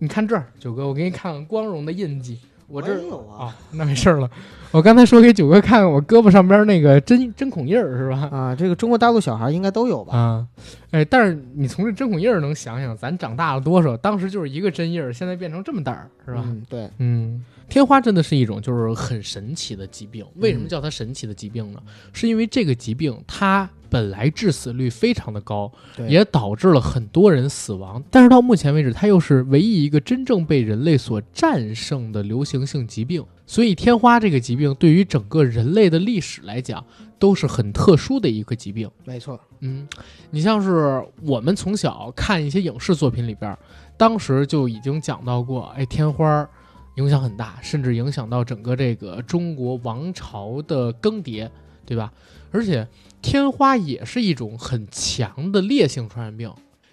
你看这儿，九哥，我给你看看光荣的印记。我这儿有啊啊，那没事儿了。我刚才说给九哥看看我胳膊上边那个针针孔印儿是吧？啊，这个中国大陆小孩应该都有吧？啊，哎，但是你从这针孔印儿能想想，咱长大了多少？当时就是一个针印儿，现在变成这么大儿，是吧？嗯，对，嗯，天花真的是一种就是很神奇的疾病。为什么叫它神奇的疾病呢？是因为这个疾病它本来致死率非常的高，也导致了很多人死亡。但是到目前为止，它又是唯一一个真正被人类所战胜的流行性疾病。所以天花这个疾病对于整个人类的历史来讲，都是很特殊的一个疾病。没错，嗯，你像是我们从小看一些影视作品里边，当时就已经讲到过，哎，天花儿影响很大，甚至影响到整个这个中国王朝的更迭，对吧？而且天花也是一种很强的烈性传染病，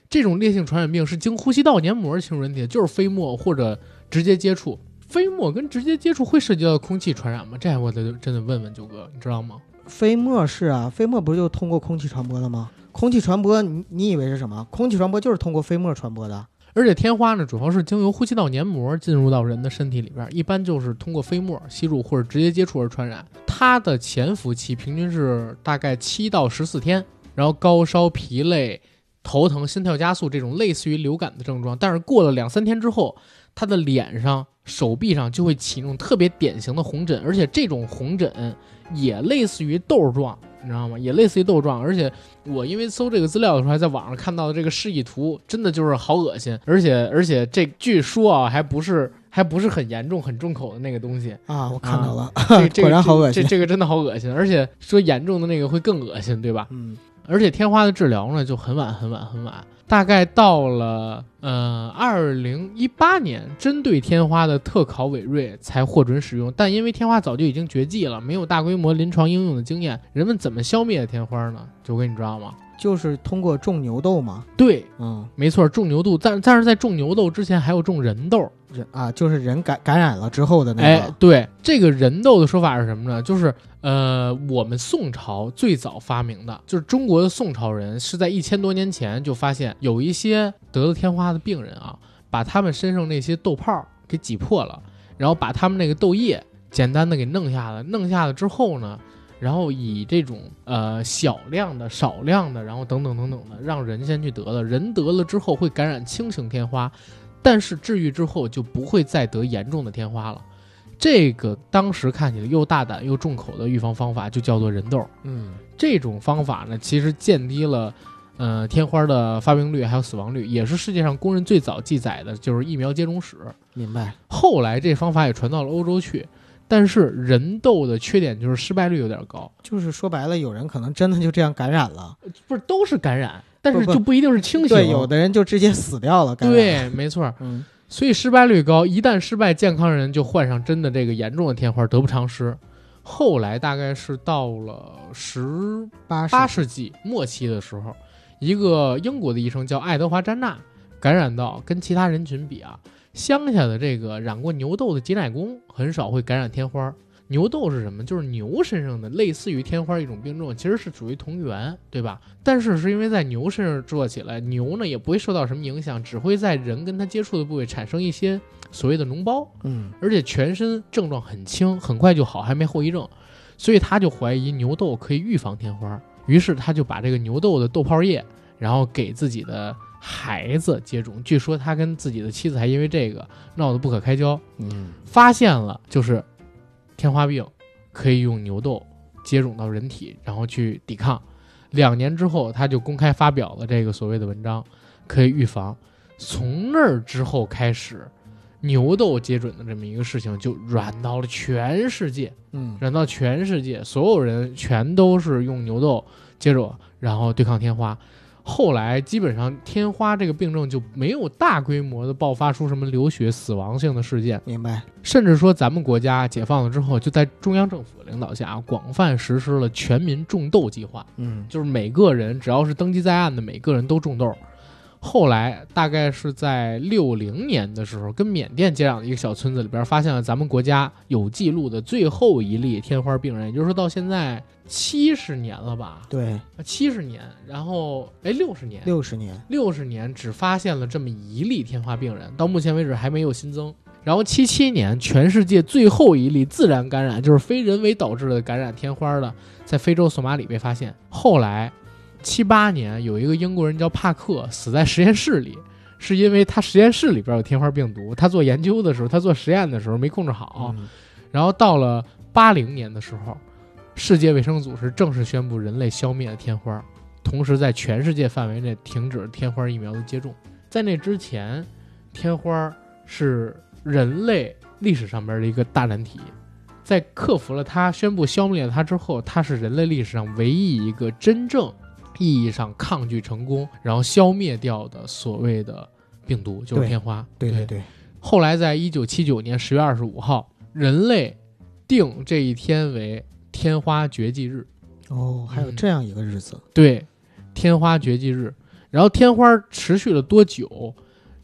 这种烈性传染病是经呼吸道黏膜侵入人体的，就是飞沫或者直接接触。飞沫跟直接接触会涉及到空气传染吗？这我得真的问问九哥，你知道吗？飞沫是啊，飞沫不就通过空气传播的吗？空气传播，你你以为是什么？空气传播就是通过飞沫传播的。而且天花呢，主要是经由呼吸道黏膜进入到人的身体里边，一般就是通过飞沫吸入或者直接接触而传染。它的潜伏期平均是大概七到十四天，然后高烧、疲累、头疼、心跳加速这种类似于流感的症状，但是过了两三天之后，他的脸上、手臂上就会起那种特别典型的红疹，而且这种红疹也类似于痘状，你知道吗？也类似于豆状，而且我因为搜这个资料的时候，还在网上看到的这个示意图，真的就是好恶心，而且而且这据说啊，还不是还不是很严重、很重口的那个东西，啊，我看到了，这个这个果然好恶心这这个真的好恶心，而且说严重的那个会更恶心，对吧？嗯，而且天花的治疗呢就很晚很晚很晚，大概到了呃二零一八年，针对天花的特考伟瑞才获准使用，但因为天花早就已经绝迹了，没有大规模临床应用的经验，人们怎么消灭天花呢？九哥你知道吗？就是通过种牛痘嘛。对，嗯，没错，种牛痘，但但是在种牛痘之前还有种人痘。人啊，就是人感感染了之后的那哎个。，对，这个人痘的说法是什么呢？就是呃，我们宋朝最早发明的，就是中国的宋朝人是在一千多年前就发现有一些得了天花的病人啊，把他们身上那些痘泡给挤破了，然后把他们那个痘液简单的给弄下来，弄下来之后呢。然后以这种呃小量的、少量的，然后等等等等的，让人先去得了。人得了之后会感染轻型天花，但是治愈之后就不会再得严重的天花了。这个当时看起来又大胆又重口的预防方法就叫做人痘。嗯，这种方法呢，其实降低了呃天花的发病率还有死亡率，也是世界上公认最早记载的就是疫苗接种史。明白。后来这方法也传到了欧洲去，但是人痘的缺点就是失败率有点高，就是说白了，有人可能真的就这样感染了，不是都是感染，但是就不一定是轻型。对，有的人就直接死掉了。感染，对，没错。嗯，所以失败率高，一旦失败，健康人就患上真的这个严重的天花，得不偿失。后来大概是到了十八八世纪末期的时候，一个英国的医生叫爱德华·詹纳，感染到跟其他人群比啊，乡下的这个染过牛痘的挤奶工很少会感染天花。牛痘是什么？就是牛身上的类似于天花一种病症，其实是属于同源，对吧？但是是因为在牛身上做起来，牛呢也不会受到什么影响，只会在人跟它接触的部位产生一些所谓的脓包，嗯而且全身症状很轻，很快就好，还没后遗症，所以他就怀疑牛痘可以预防天花，于是他就把这个牛痘的豆泡液，然后给自己的孩子接种。据说他跟自己的妻子还因为这个闹得不可开交。嗯发现了就是天花病可以用牛痘接种到人体，然后去抵抗。两年之后，他就公开发表了这个所谓的文章，可以预防。从那儿之后开始，牛痘接种的这么一个事情就软到了全世界，嗯软到全世界，所有人全都是用牛痘接种，然后对抗天花。后来基本上天花这个病症就没有大规模的爆发出什么流血死亡性的事件，明白。甚至说咱们国家解放了之后，就在中央政府领导下广泛实施了全民种豆计划，嗯就是每个人只要是登记在案的，每个人都种痘。后来大概是在六零年的时候，跟缅甸接壤的一个小村子里边，发现了咱们国家有记录的最后一例天花病人，也就是说到现在七十年了吧？对，七十年，然后哎六十年，六十年。六十年只发现了这么一例天花病人，到目前为止还没有新增。然后七七年，全世界最后一例自然感染，就是非人为导致的感染天花的，在非洲索马里被发现。后来七八年，有一个英国人叫帕克死在实验室里，是因为他实验室里边有天花病毒，他做研究的时候，他做实验的时候没控制好。嗯然后到了八零年的时候，世界卫生组织正式宣布人类消灭了天花，同时在全世界范围内停止了天花疫苗的接种。在那之前，天花是人类历史上边的一个大难题。在克服了它、宣布消灭了它之后，它是人类历史上唯一一个真正意义上抗拒成功，然后消灭掉的所谓的病毒，就是天花。对对对，后来在一九七九年十月二十五号，人类定这一天为天花绝迹日。哦，还有嗯这样一个日子。对，天花绝迹日。然后天花持续了多久？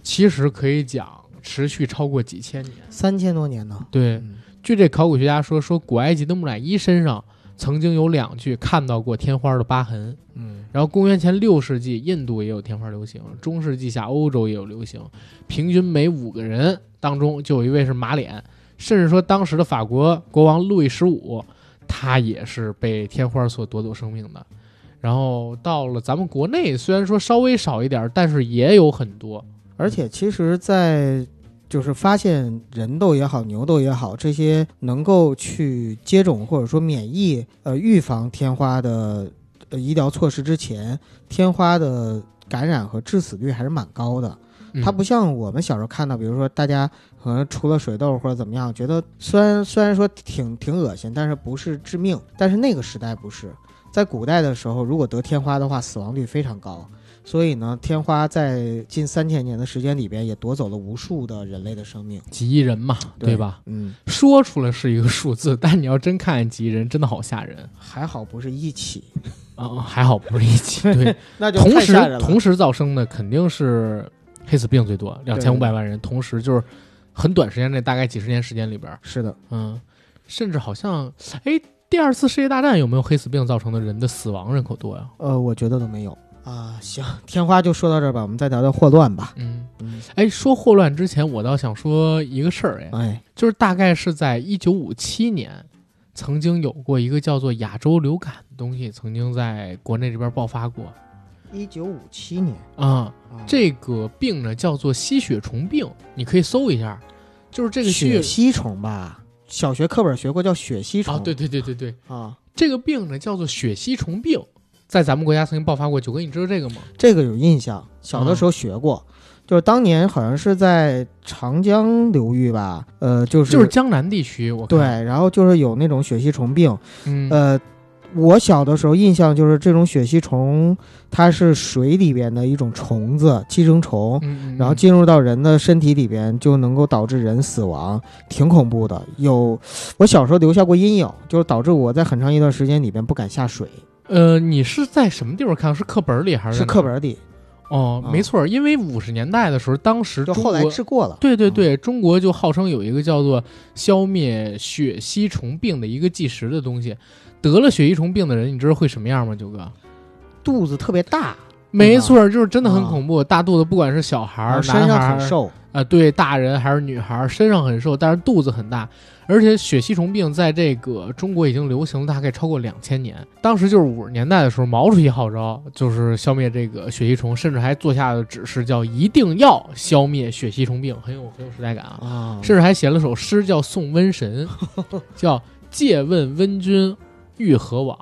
其实可以讲持续超过几千年。三千多年呢。对，嗯据这考古学家说，说古埃及的木乃伊身上曾经有两具看到过天花的疤痕。嗯然后公元前六世纪，印度也有天花流行，中世纪下欧洲也有流行，平均每五个人当中就有一位是马脸，甚至说当时的法国国王路易十五，他也是被天花所夺走生命的。然后到了咱们国内，虽然说稍微少一点，但是也有很多。而且其实，在就是发现人痘也好，牛痘也好，这些能够去接种或者说免疫呃预防天花的呃医疗措施之前，天花的感染和致死率还是蛮高的。嗯它不像我们小时候看到，比如说大家可能除了水痘或者怎么样，觉得虽然虽然说挺挺恶心，但是不是致命。但是那个时代不是，在古代的时候，如果得天花的话，死亡率非常高。所以呢，天花在近三千年的时间里边，也夺走了无数的人类的生命，几亿人嘛，对吧？？嗯，说出来是一个数字，但你要真看见几亿人，真的好吓人还好不是一起，啊、还好不是一起。对，<laughs> 那就同时。同时造生的肯定是黑死病最多，两千五百万人，同时就是很短时间内，大概几十年时间里边儿，是的，嗯，甚至好像，哎，第二次世界大战有没有黑死病造成的人的死亡人口多呀？呃，我觉得都没有啊。行，天花就说到这儿吧，我们再聊聊霍乱吧。嗯，嗯，哎，说霍乱之前，我倒想说一个事儿，哎，哎，就是大概是在一九五七年，曾经有过一个叫做亚洲流感的东西，曾经在国内这边爆发过一九五七年，啊。啊这个病呢叫做吸血虫病，你可以搜一下，就是这个血吸虫吧，小学课本学过，叫血吸虫。啊，对对对对对，啊，这个病呢叫做血吸虫病，在咱们国家曾经爆发过。九哥，你知道这个吗？这个有印象，小的时候学过。就是当年好像是在长江流域吧，呃，就是就是江南地区，我对，然后就是有那种血吸虫病，嗯，呃，我小的时候印象就是这种血吸虫，它是水里边的一种虫子，寄生虫，嗯，嗯然后进入到人的身体里边，就能够导致人死亡，挺恐怖的。有我小时候留下过阴影，就是导致我在很长一段时间里边不敢下水，呃，你是在什么地方看？是课本里还是是课本里。哦，嗯没错儿，因为五十年代的时候，当时中就后来国治过了。对对对，中国就号称有一个叫做消灭血吸虫病的一个计时的东西。得了血吸虫病的人，你知道会什么样吗？九哥？肚子特别大，没错儿，就是真的很啊恐怖，大肚子，不管是小孩儿、男孩儿很瘦，啊、对，大人还是女孩儿，身上很瘦，但是肚子很大。而且血吸虫病在这个中国已经流行了大概超过两千年。当时就是五十年代的时候，毛主席号召就是消灭这个血吸虫，甚至还做下了指示，叫一定要消灭血吸虫病，很有很有时代感啊。啊，甚至还写了首诗叫《送瘟神 <laughs>》，叫“借问瘟君欲何往，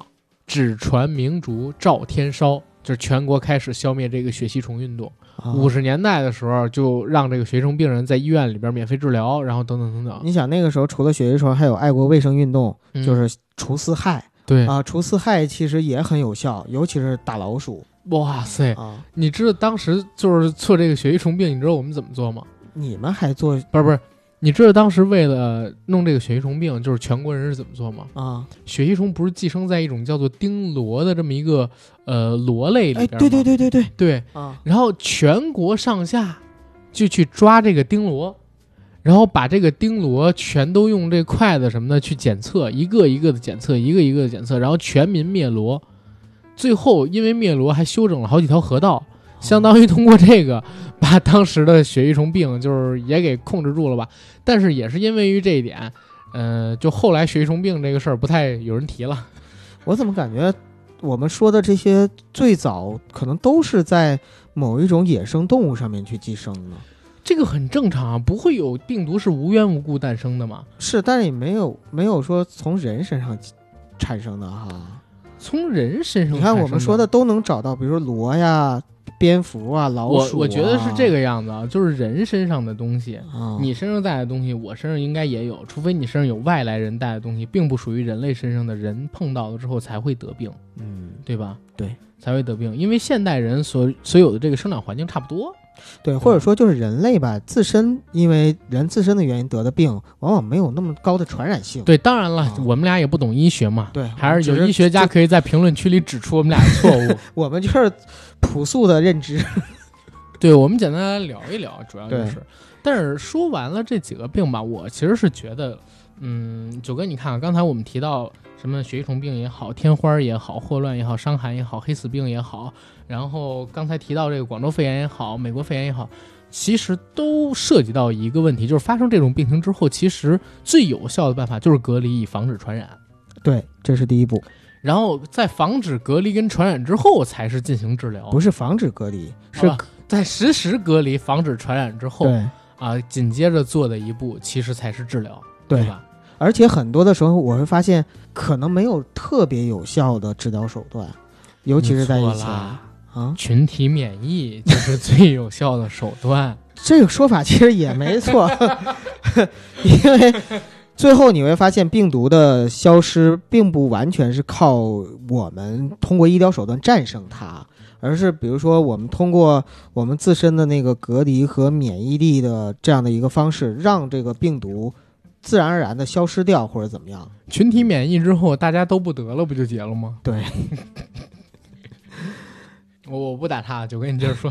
只传明烛照天烧”，就是全国开始消灭这个血吸虫运动。啊五十年代的时候，就让这个血吸虫病人在医院里边免费治疗，然后等等等等，你想那个时候除了血吸虫，还有爱国卫生运动，嗯就是除四害对，啊，除四害其实也很有效，尤其是打老鼠哇塞！啊。你知道当时就是做这个血吸虫病，你知道我们怎么做吗？你们还做不是不是，你知道当时为了弄这个血吸虫病，就是全国人是怎么做吗？啊？血吸虫不是寄生在一种叫做丁螺的这么一个呃螺类里哎，边吗？对对对对对对，啊，然后全国上下就去抓这个丁螺，然后把这个丁螺全都用这筷子什么的去检测，一个一个的检测，一个一个的检测，然后全民灭螺。最后因为灭螺还修整了好几条河道，相当于通过这个把当时的血吸虫病就是也给控制住了吧。但是也是因为于这一点，呃，就后来血吸虫病这个事儿不太有人提了。<laughs> 我怎么感觉我们说的这些最早可能都是在某一种野生动物上面去寄生呢？这个很正常啊，不会有病毒是无缘无故诞生的嘛。是，但是也没有没有说从人身上产生的哈。从人身上，你看我们说的，都能找到，比如说螺呀、蝙蝠啊、老我鼠啊、我觉得是这个样子啊，就是人身上的东西，啊，你身上带的东西，我身上应该也有，除非你身上有外来人带的东西，并不属于人类身上的人碰到了之后才会得病，嗯，对吧？对，才会得病，因为现代人所所有的这个生长环境差不多。对，或者说就是人类吧，自身因为人自身的原因得的病，往往没有那么高的传染性。对，当然了，啊我们俩也不懂医学嘛，对还是有医学家可以在评论区里指出我们俩的错误。<laughs> 我们就是朴素的认知。<laughs> 对，我们简单来聊一聊，主要就是。但是说完了这几个病吧，我其实是觉得，嗯，九哥，你看啊，刚才我们提到什么血吸虫病也好，天花也好，霍乱也好，伤寒也好，黑死病也好，然后刚才提到这个广州肺炎也好，美国肺炎也好，其实都涉及到一个问题，就是发生这种病情之后，其实最有效的办法就是隔离，以防止传染。对，这是第一步，然后在防止隔离跟传染之后，才是进行治疗。不是防止隔离，是在实时隔离、防止传染之后，啊，紧接着做的一步其实才是治疗，对吧？而且很多的时候我会发现，可能没有特别有效的治疗手段，尤其是在以前你错啦啊。群体免疫就是最有效的手段。<laughs> 这个说法其实也没错，<laughs> 因为最后你会发现，病毒的消失并不完全是靠我们通过医疗手段战胜它，而是比如说我们通过我们自身的那个隔离和免疫力的这样的一个方式，让这个病毒自然而然的消失掉，或者怎么样。群体免疫之后，大家都不得了，不就结了吗？<laughs> 对，我我不打岔，就跟你接着说。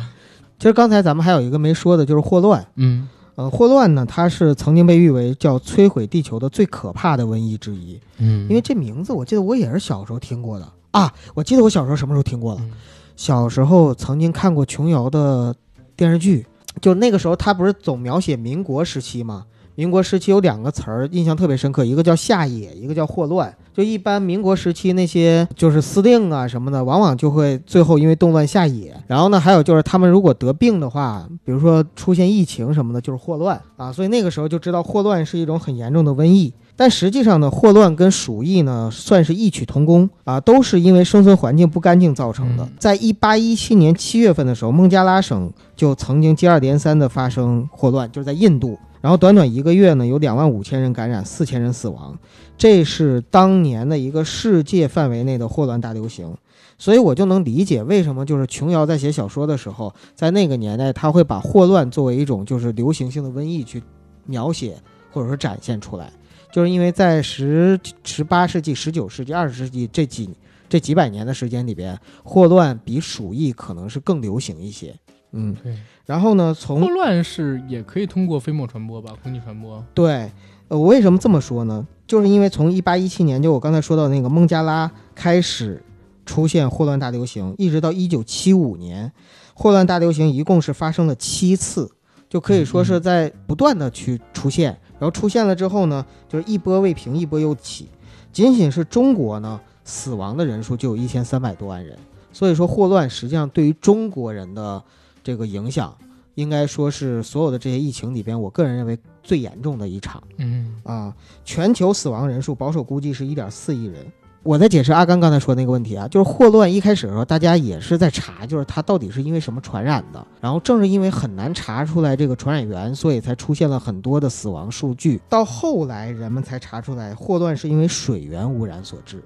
其实刚才咱们还有一个没说的，就是霍乱。嗯呃，霍乱呢，它是曾经被誉为叫摧毁地球的最可怕的瘟疫之一。嗯，因为这名字我记得我也是小时候听过的啊，我记得我小时候什么时候听过了？嗯小时候曾经看过琼瑶的电视剧，就那个时候他不是总描写民国时期吗？民国时期有两个词儿印象特别深刻，一个叫下野，一个叫霍乱。就一般民国时期那些就是司令啊什么的，往往就会最后因为动乱下野。然后呢，还有就是他们如果得病的话，比如说出现疫情什么的，就是霍乱啊。所以那个时候就知道霍乱是一种很严重的瘟疫。但实际上呢，霍乱跟鼠疫呢算是异曲同工啊，都是因为生存环境不干净造成的嗯。在一八一七年七月份的时候，孟加拉省就曾经接二连三的发生霍乱，就是在印度。然后短短一个月呢，有两万五千人感染，四千人死亡，这是当年的一个世界范围内的霍乱大流行。所以我就能理解为什么就是琼瑶在写小说的时候，在那个年代他会把霍乱作为一种就是流行性的瘟疫去描写或者说展现出来，就是因为在十十八世纪、十九世纪、二十世纪这几这几百年的时间里边，霍乱比鼠疫可能是更流行一些。嗯，对，然后呢，从霍乱是也可以通过飞沫传播吧，空气传播。对，呃，我为什么这么说呢？就是因为从一八一七年，就我刚才说到那个孟加拉开始出现霍乱大流行，一直到一九七五年，霍乱大流行一共是发生了七次，就可以说是在不断的去出现，然后出现了之后呢，就是一波未平，一波又起。仅仅是中国呢，死亡的人数就有一千三百多万人，所以说霍乱实际上对于中国人的这个影响，应该说是所有的这些疫情里边，我个人认为最严重的一场。嗯啊，全球死亡人数保守估计是一点四亿人。我在解释阿甘刚才说那个问题啊，就是霍乱一开始的时候，大家也是在查，就是它到底是因为什么传染的。然后正是因为很难查出来这个传染源，所以才出现了很多的死亡数据。到后来人们才查出来，霍乱是因为水源污染所致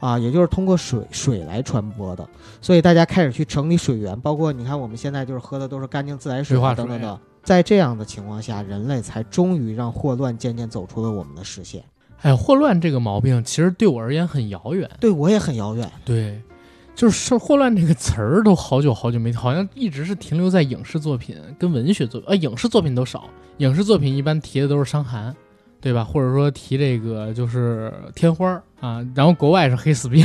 啊，啊，也就是通过水水来传播的。所以大家开始去整理水源，包括你看我们现在就是喝的都是干净自来水水化水啊等等的。在这样的情况下，人类才终于让霍乱渐渐走出了我们的视线。哎，霍乱这个毛病其实对我而言很遥远。对我也很遥远。对，就是霍乱这个词儿都好久好久没，好像一直是停留在影视作品跟文学作，呃，影视作品都少，影视作品一般提的都是伤寒，对吧？或者说提这个就是天花儿啊，然后国外是黑死病。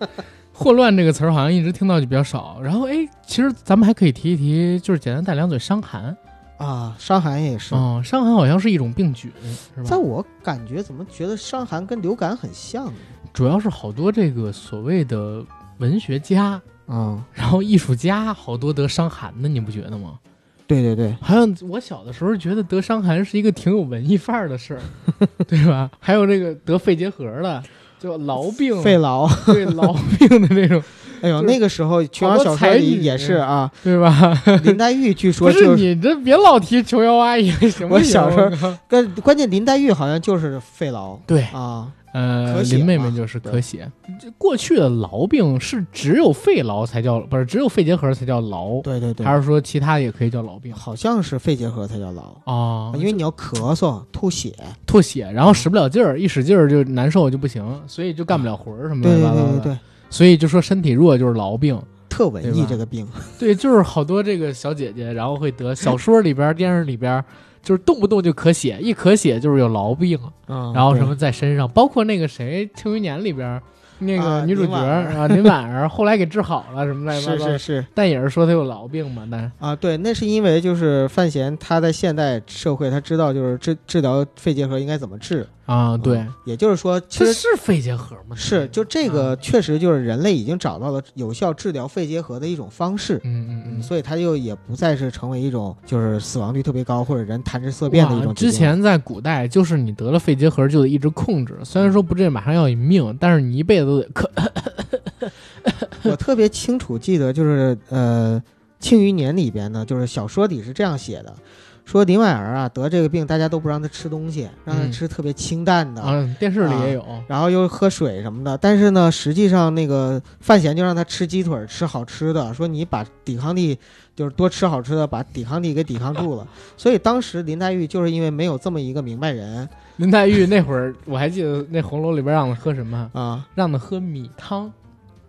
<laughs> 霍乱这个词儿好像一直听到就比较少，然后哎，其实咱们还可以提一提，就是简单带两嘴伤寒。啊，伤寒也是。嗯，伤寒好像是一种病菌，是吧？在我感觉，怎么觉得伤寒跟流感很像呢？主要是好多这个所谓的文学家，嗯，然后艺术家，好多得伤寒的，你不觉得吗？对对对，好像我小的时候觉得得伤寒是一个挺有文艺范儿的事儿，<laughs> 对吧？还有这个得肺结核的，就痨病，肺痨。<laughs> 对痨病的那种，哎呦，那个时候琼瑶小说里也是啊，对吧？<laughs> 林黛玉据说就是你这别老提琼瑶阿姨行不行？我小时候候跟关键林黛玉好像就是肺痨对，啊。呃，林妹妹就是对咳血。这过去的痨病是只有肺痨才叫，不是只有肺结核才叫痨，对对对，还是说其他也可以叫痨病好像是肺结核才叫痨，啊？因为你要咳嗽、吐血。吐血，然后使不了劲儿，一使劲儿就难受就不行，所以就干不了活儿什么对对乱七八糟的。对对对，所以就说身体弱就是痨病。特文艺这个病。<laughs> 对，就是好多这个小姐姐，然后会得小说里边儿、电视里边儿，就是动不动就咳血，一咳血就是有痨病，嗯，然后什么在身上，包括那个谁《庆余年》里边那啊个女主角啊林婉儿，后来给治好了，什么乱七八糟的。是是是但也是说她有痨病嘛，但啊，对，那是因为就是范闲他在现代社会他知道就是治治疗肺结核应该怎么治。啊，对，嗯也就是说，其实这是肺结核吗？是就这个啊确实就是人类已经找到了有效治疗肺结核的一种方式。嗯，嗯嗯嗯，所以它就也不再是成为一种就是死亡率特别高或者人谈之色变的一种。之前在古代，就是你得了肺结核就得一直控制，虽然说不至于马上要你命，但是你一辈子都得咳。<laughs> 我特别清楚记得，就是呃，《庆余年》里边呢，就是小说里是这样写的，说林婉儿啊得这个病，大家都不让她吃东西，让她嗯吃特别清淡的，啊，电视里也有，然后又喝水什么的。但是呢，实际上那个范闲就让她吃鸡腿，吃好吃的，说你把抵抗力就是多吃好吃的，把抵抗力给抵抗住了。所以当时林黛玉就是因为没有这么一个明白人林黛玉那会儿，我还记得那红楼里边让她喝什么？啊，让她喝米汤，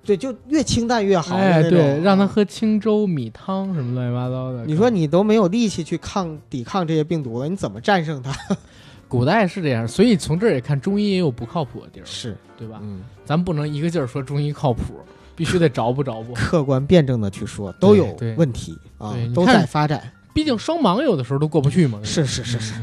对，就越清淡越好哎，对，让他喝清粥、米汤什么乱七八糟的。你说你都没有力气去抗抵抗这些病毒了，你怎么战胜它？<laughs> 古代是这样，所以从这儿也看中医也有不靠谱的地儿，是，对吧？嗯，咱不能一个劲儿说中医靠谱，必须得着不着不。客观辩证的去说，都有问题啊对，都在发展。毕竟双盲有的时候都过不去嘛。是是是是，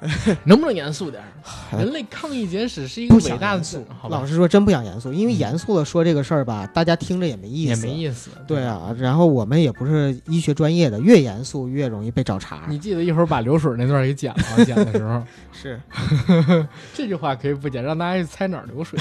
<laughs> 能不能严肃点 <laughs> 人类抗疫简史是一个不伟大的想严肃，好吧老实说，真不想严肃，因为嗯严肃的说这个事儿吧，大家听着也没意思也思，没意思。对，啊，然后我们也不是医学专业的，越严肃越容易被找茬。你记得一会儿把流水那段给剪了，剪的时候 <laughs> 是这句话可以不剪，让大家去猜哪儿流水。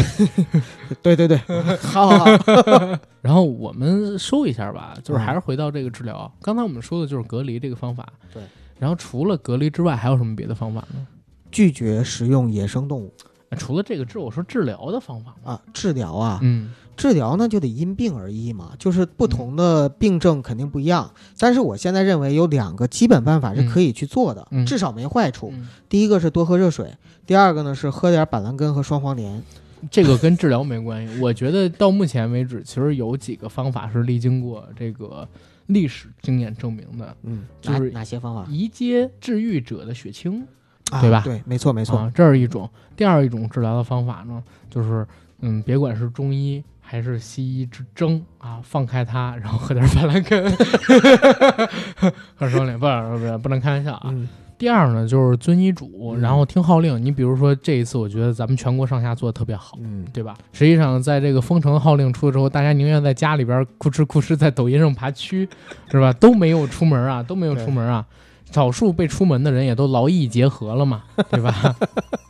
对对对，好好好，然后我们收一下吧，就是嗯还是回到这个治疗。刚才我们说的就是隔离这个方法，对。然后除了隔离之外，还有什么别的方法呢？拒绝食用野生动物啊除了这个治，我说治疗的方法嘛。啊，治疗啊，嗯治疗呢就得因病而异嘛，就是不同的病症肯定不一样。但是我现在认为有两个基本办法是可以去做的，至少没坏处。嗯第一个是多喝热水，第二个呢是喝点板蓝根和双黄连。这个跟治疗没关系。我觉得到目前为止，其实有几个方法是历经过这个历史经验证明的，嗯，就是哪哪些方法？移接治愈者的血清，啊对吧对，没错没错。啊，这是一种。第二一种治疗的方法呢，就是嗯，别管是中医还是西医之争啊，放开它，然后喝点板蓝根，<laughs> 喝双脸，不不不不能开玩笑啊。嗯第二呢，就是遵医嘱，嗯然后听号令。你比如说这一次，我觉得咱们全国上下做的特别好。嗯，对吧？实际上，在这个封城号令出了之后，大家宁愿在家里边哭 <laughs> 哧哭哧在抖音上爬蛆，是吧？都没有出门啊，都没有出门啊。少数被出门的人也都劳逸结合了嘛，<laughs> 对吧？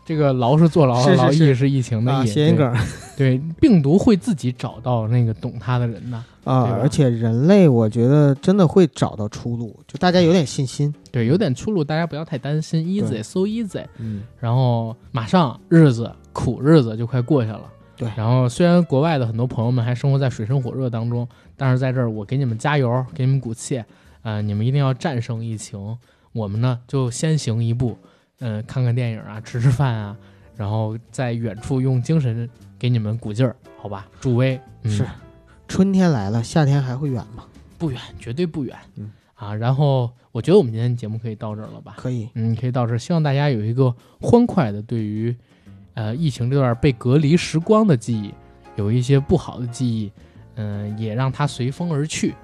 这个劳是坐牢，是是劳逸是是疫情的。谐音梗对，病毒会自己找到那个懂它的人的。啊对，而且人类我觉得真的会找到出路，就大家有点信心。对，有点出路，大家不要太担心，easy so easy。嗯，然后马上日子苦日子就快过去了。对然后虽然国外的很多朋友们还生活在水深火热当中，但是在这儿我给你们加油，给你们鼓气，呃，你们一定要战胜疫情。我们呢就先行一步，嗯、看看电影啊，吃吃饭啊，然后在远处用精神给你们鼓劲儿，好吧？助威、嗯、是春天来了，夏天还会远吗？不远，绝对不远。嗯啊，然后我觉得我们今天节目可以到这儿了吧？可以。嗯，可以到这儿。希望大家有一个欢快的对于，呃，疫情这段被隔离时光的记忆，有一些不好的记忆，嗯、也让它随风而去，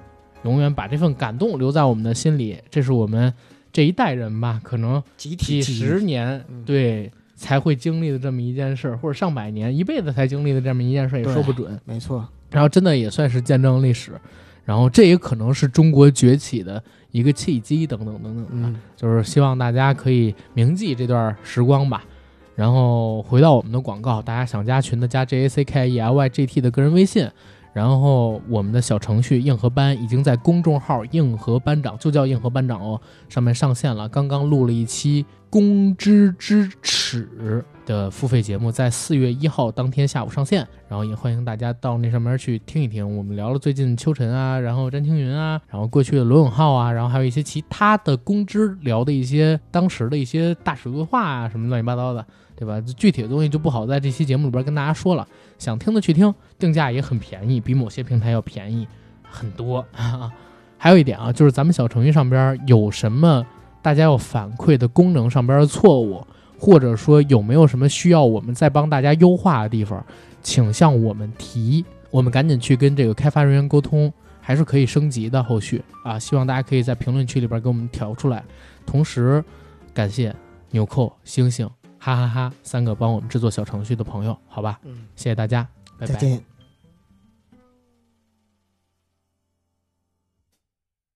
永远把这份感动留在我们的心里。这是我们这一代人吧，可能几十年嗯对才会经历的这么一件事儿，或者上百年、一辈子才经历的这么一件事儿，也说不准。没错。然后真的也算是见证历史，然后这也可能是中国崛起的一个契机，等等等等的。嗯，就是希望大家可以铭记这段时光吧。然后回到我们的广告，大家想加群的加 J A C K E L Y G T 的个人微信。然后我们的小程序硬核班已经在公众号“硬核班长”就叫“硬核班长”哦，上面上线了。刚刚录了一期《公知之耻》的付费节目，在四月一号当天下午上线。然后也欢迎大家到那上面去听一听。我们聊了最近秋晨啊，然后詹青云啊，然后过去的罗永浩啊，然后还有一些其他的公知聊的一些当时的一些大史规划啊，什么乱七八糟的。对吧？具体的东西就不好在这期节目里边跟大家说了，想听的去听，定价也很便宜，比某些平台要便宜很多。<laughs> 还有一点啊，就是咱们小程序上边有什么大家要反馈的功能上边的错误，或者说有没有什么需要我们再帮大家优化的地方，请向我们提，我们赶紧去跟这个开发人员沟通，还是可以升级的。后续啊，希望大家可以在评论区里边给我们调出来。同时，感谢纽扣、星星。哈哈哈！三个帮我们制作小程序的朋友，好吧，嗯，谢谢大家，拜拜再。见。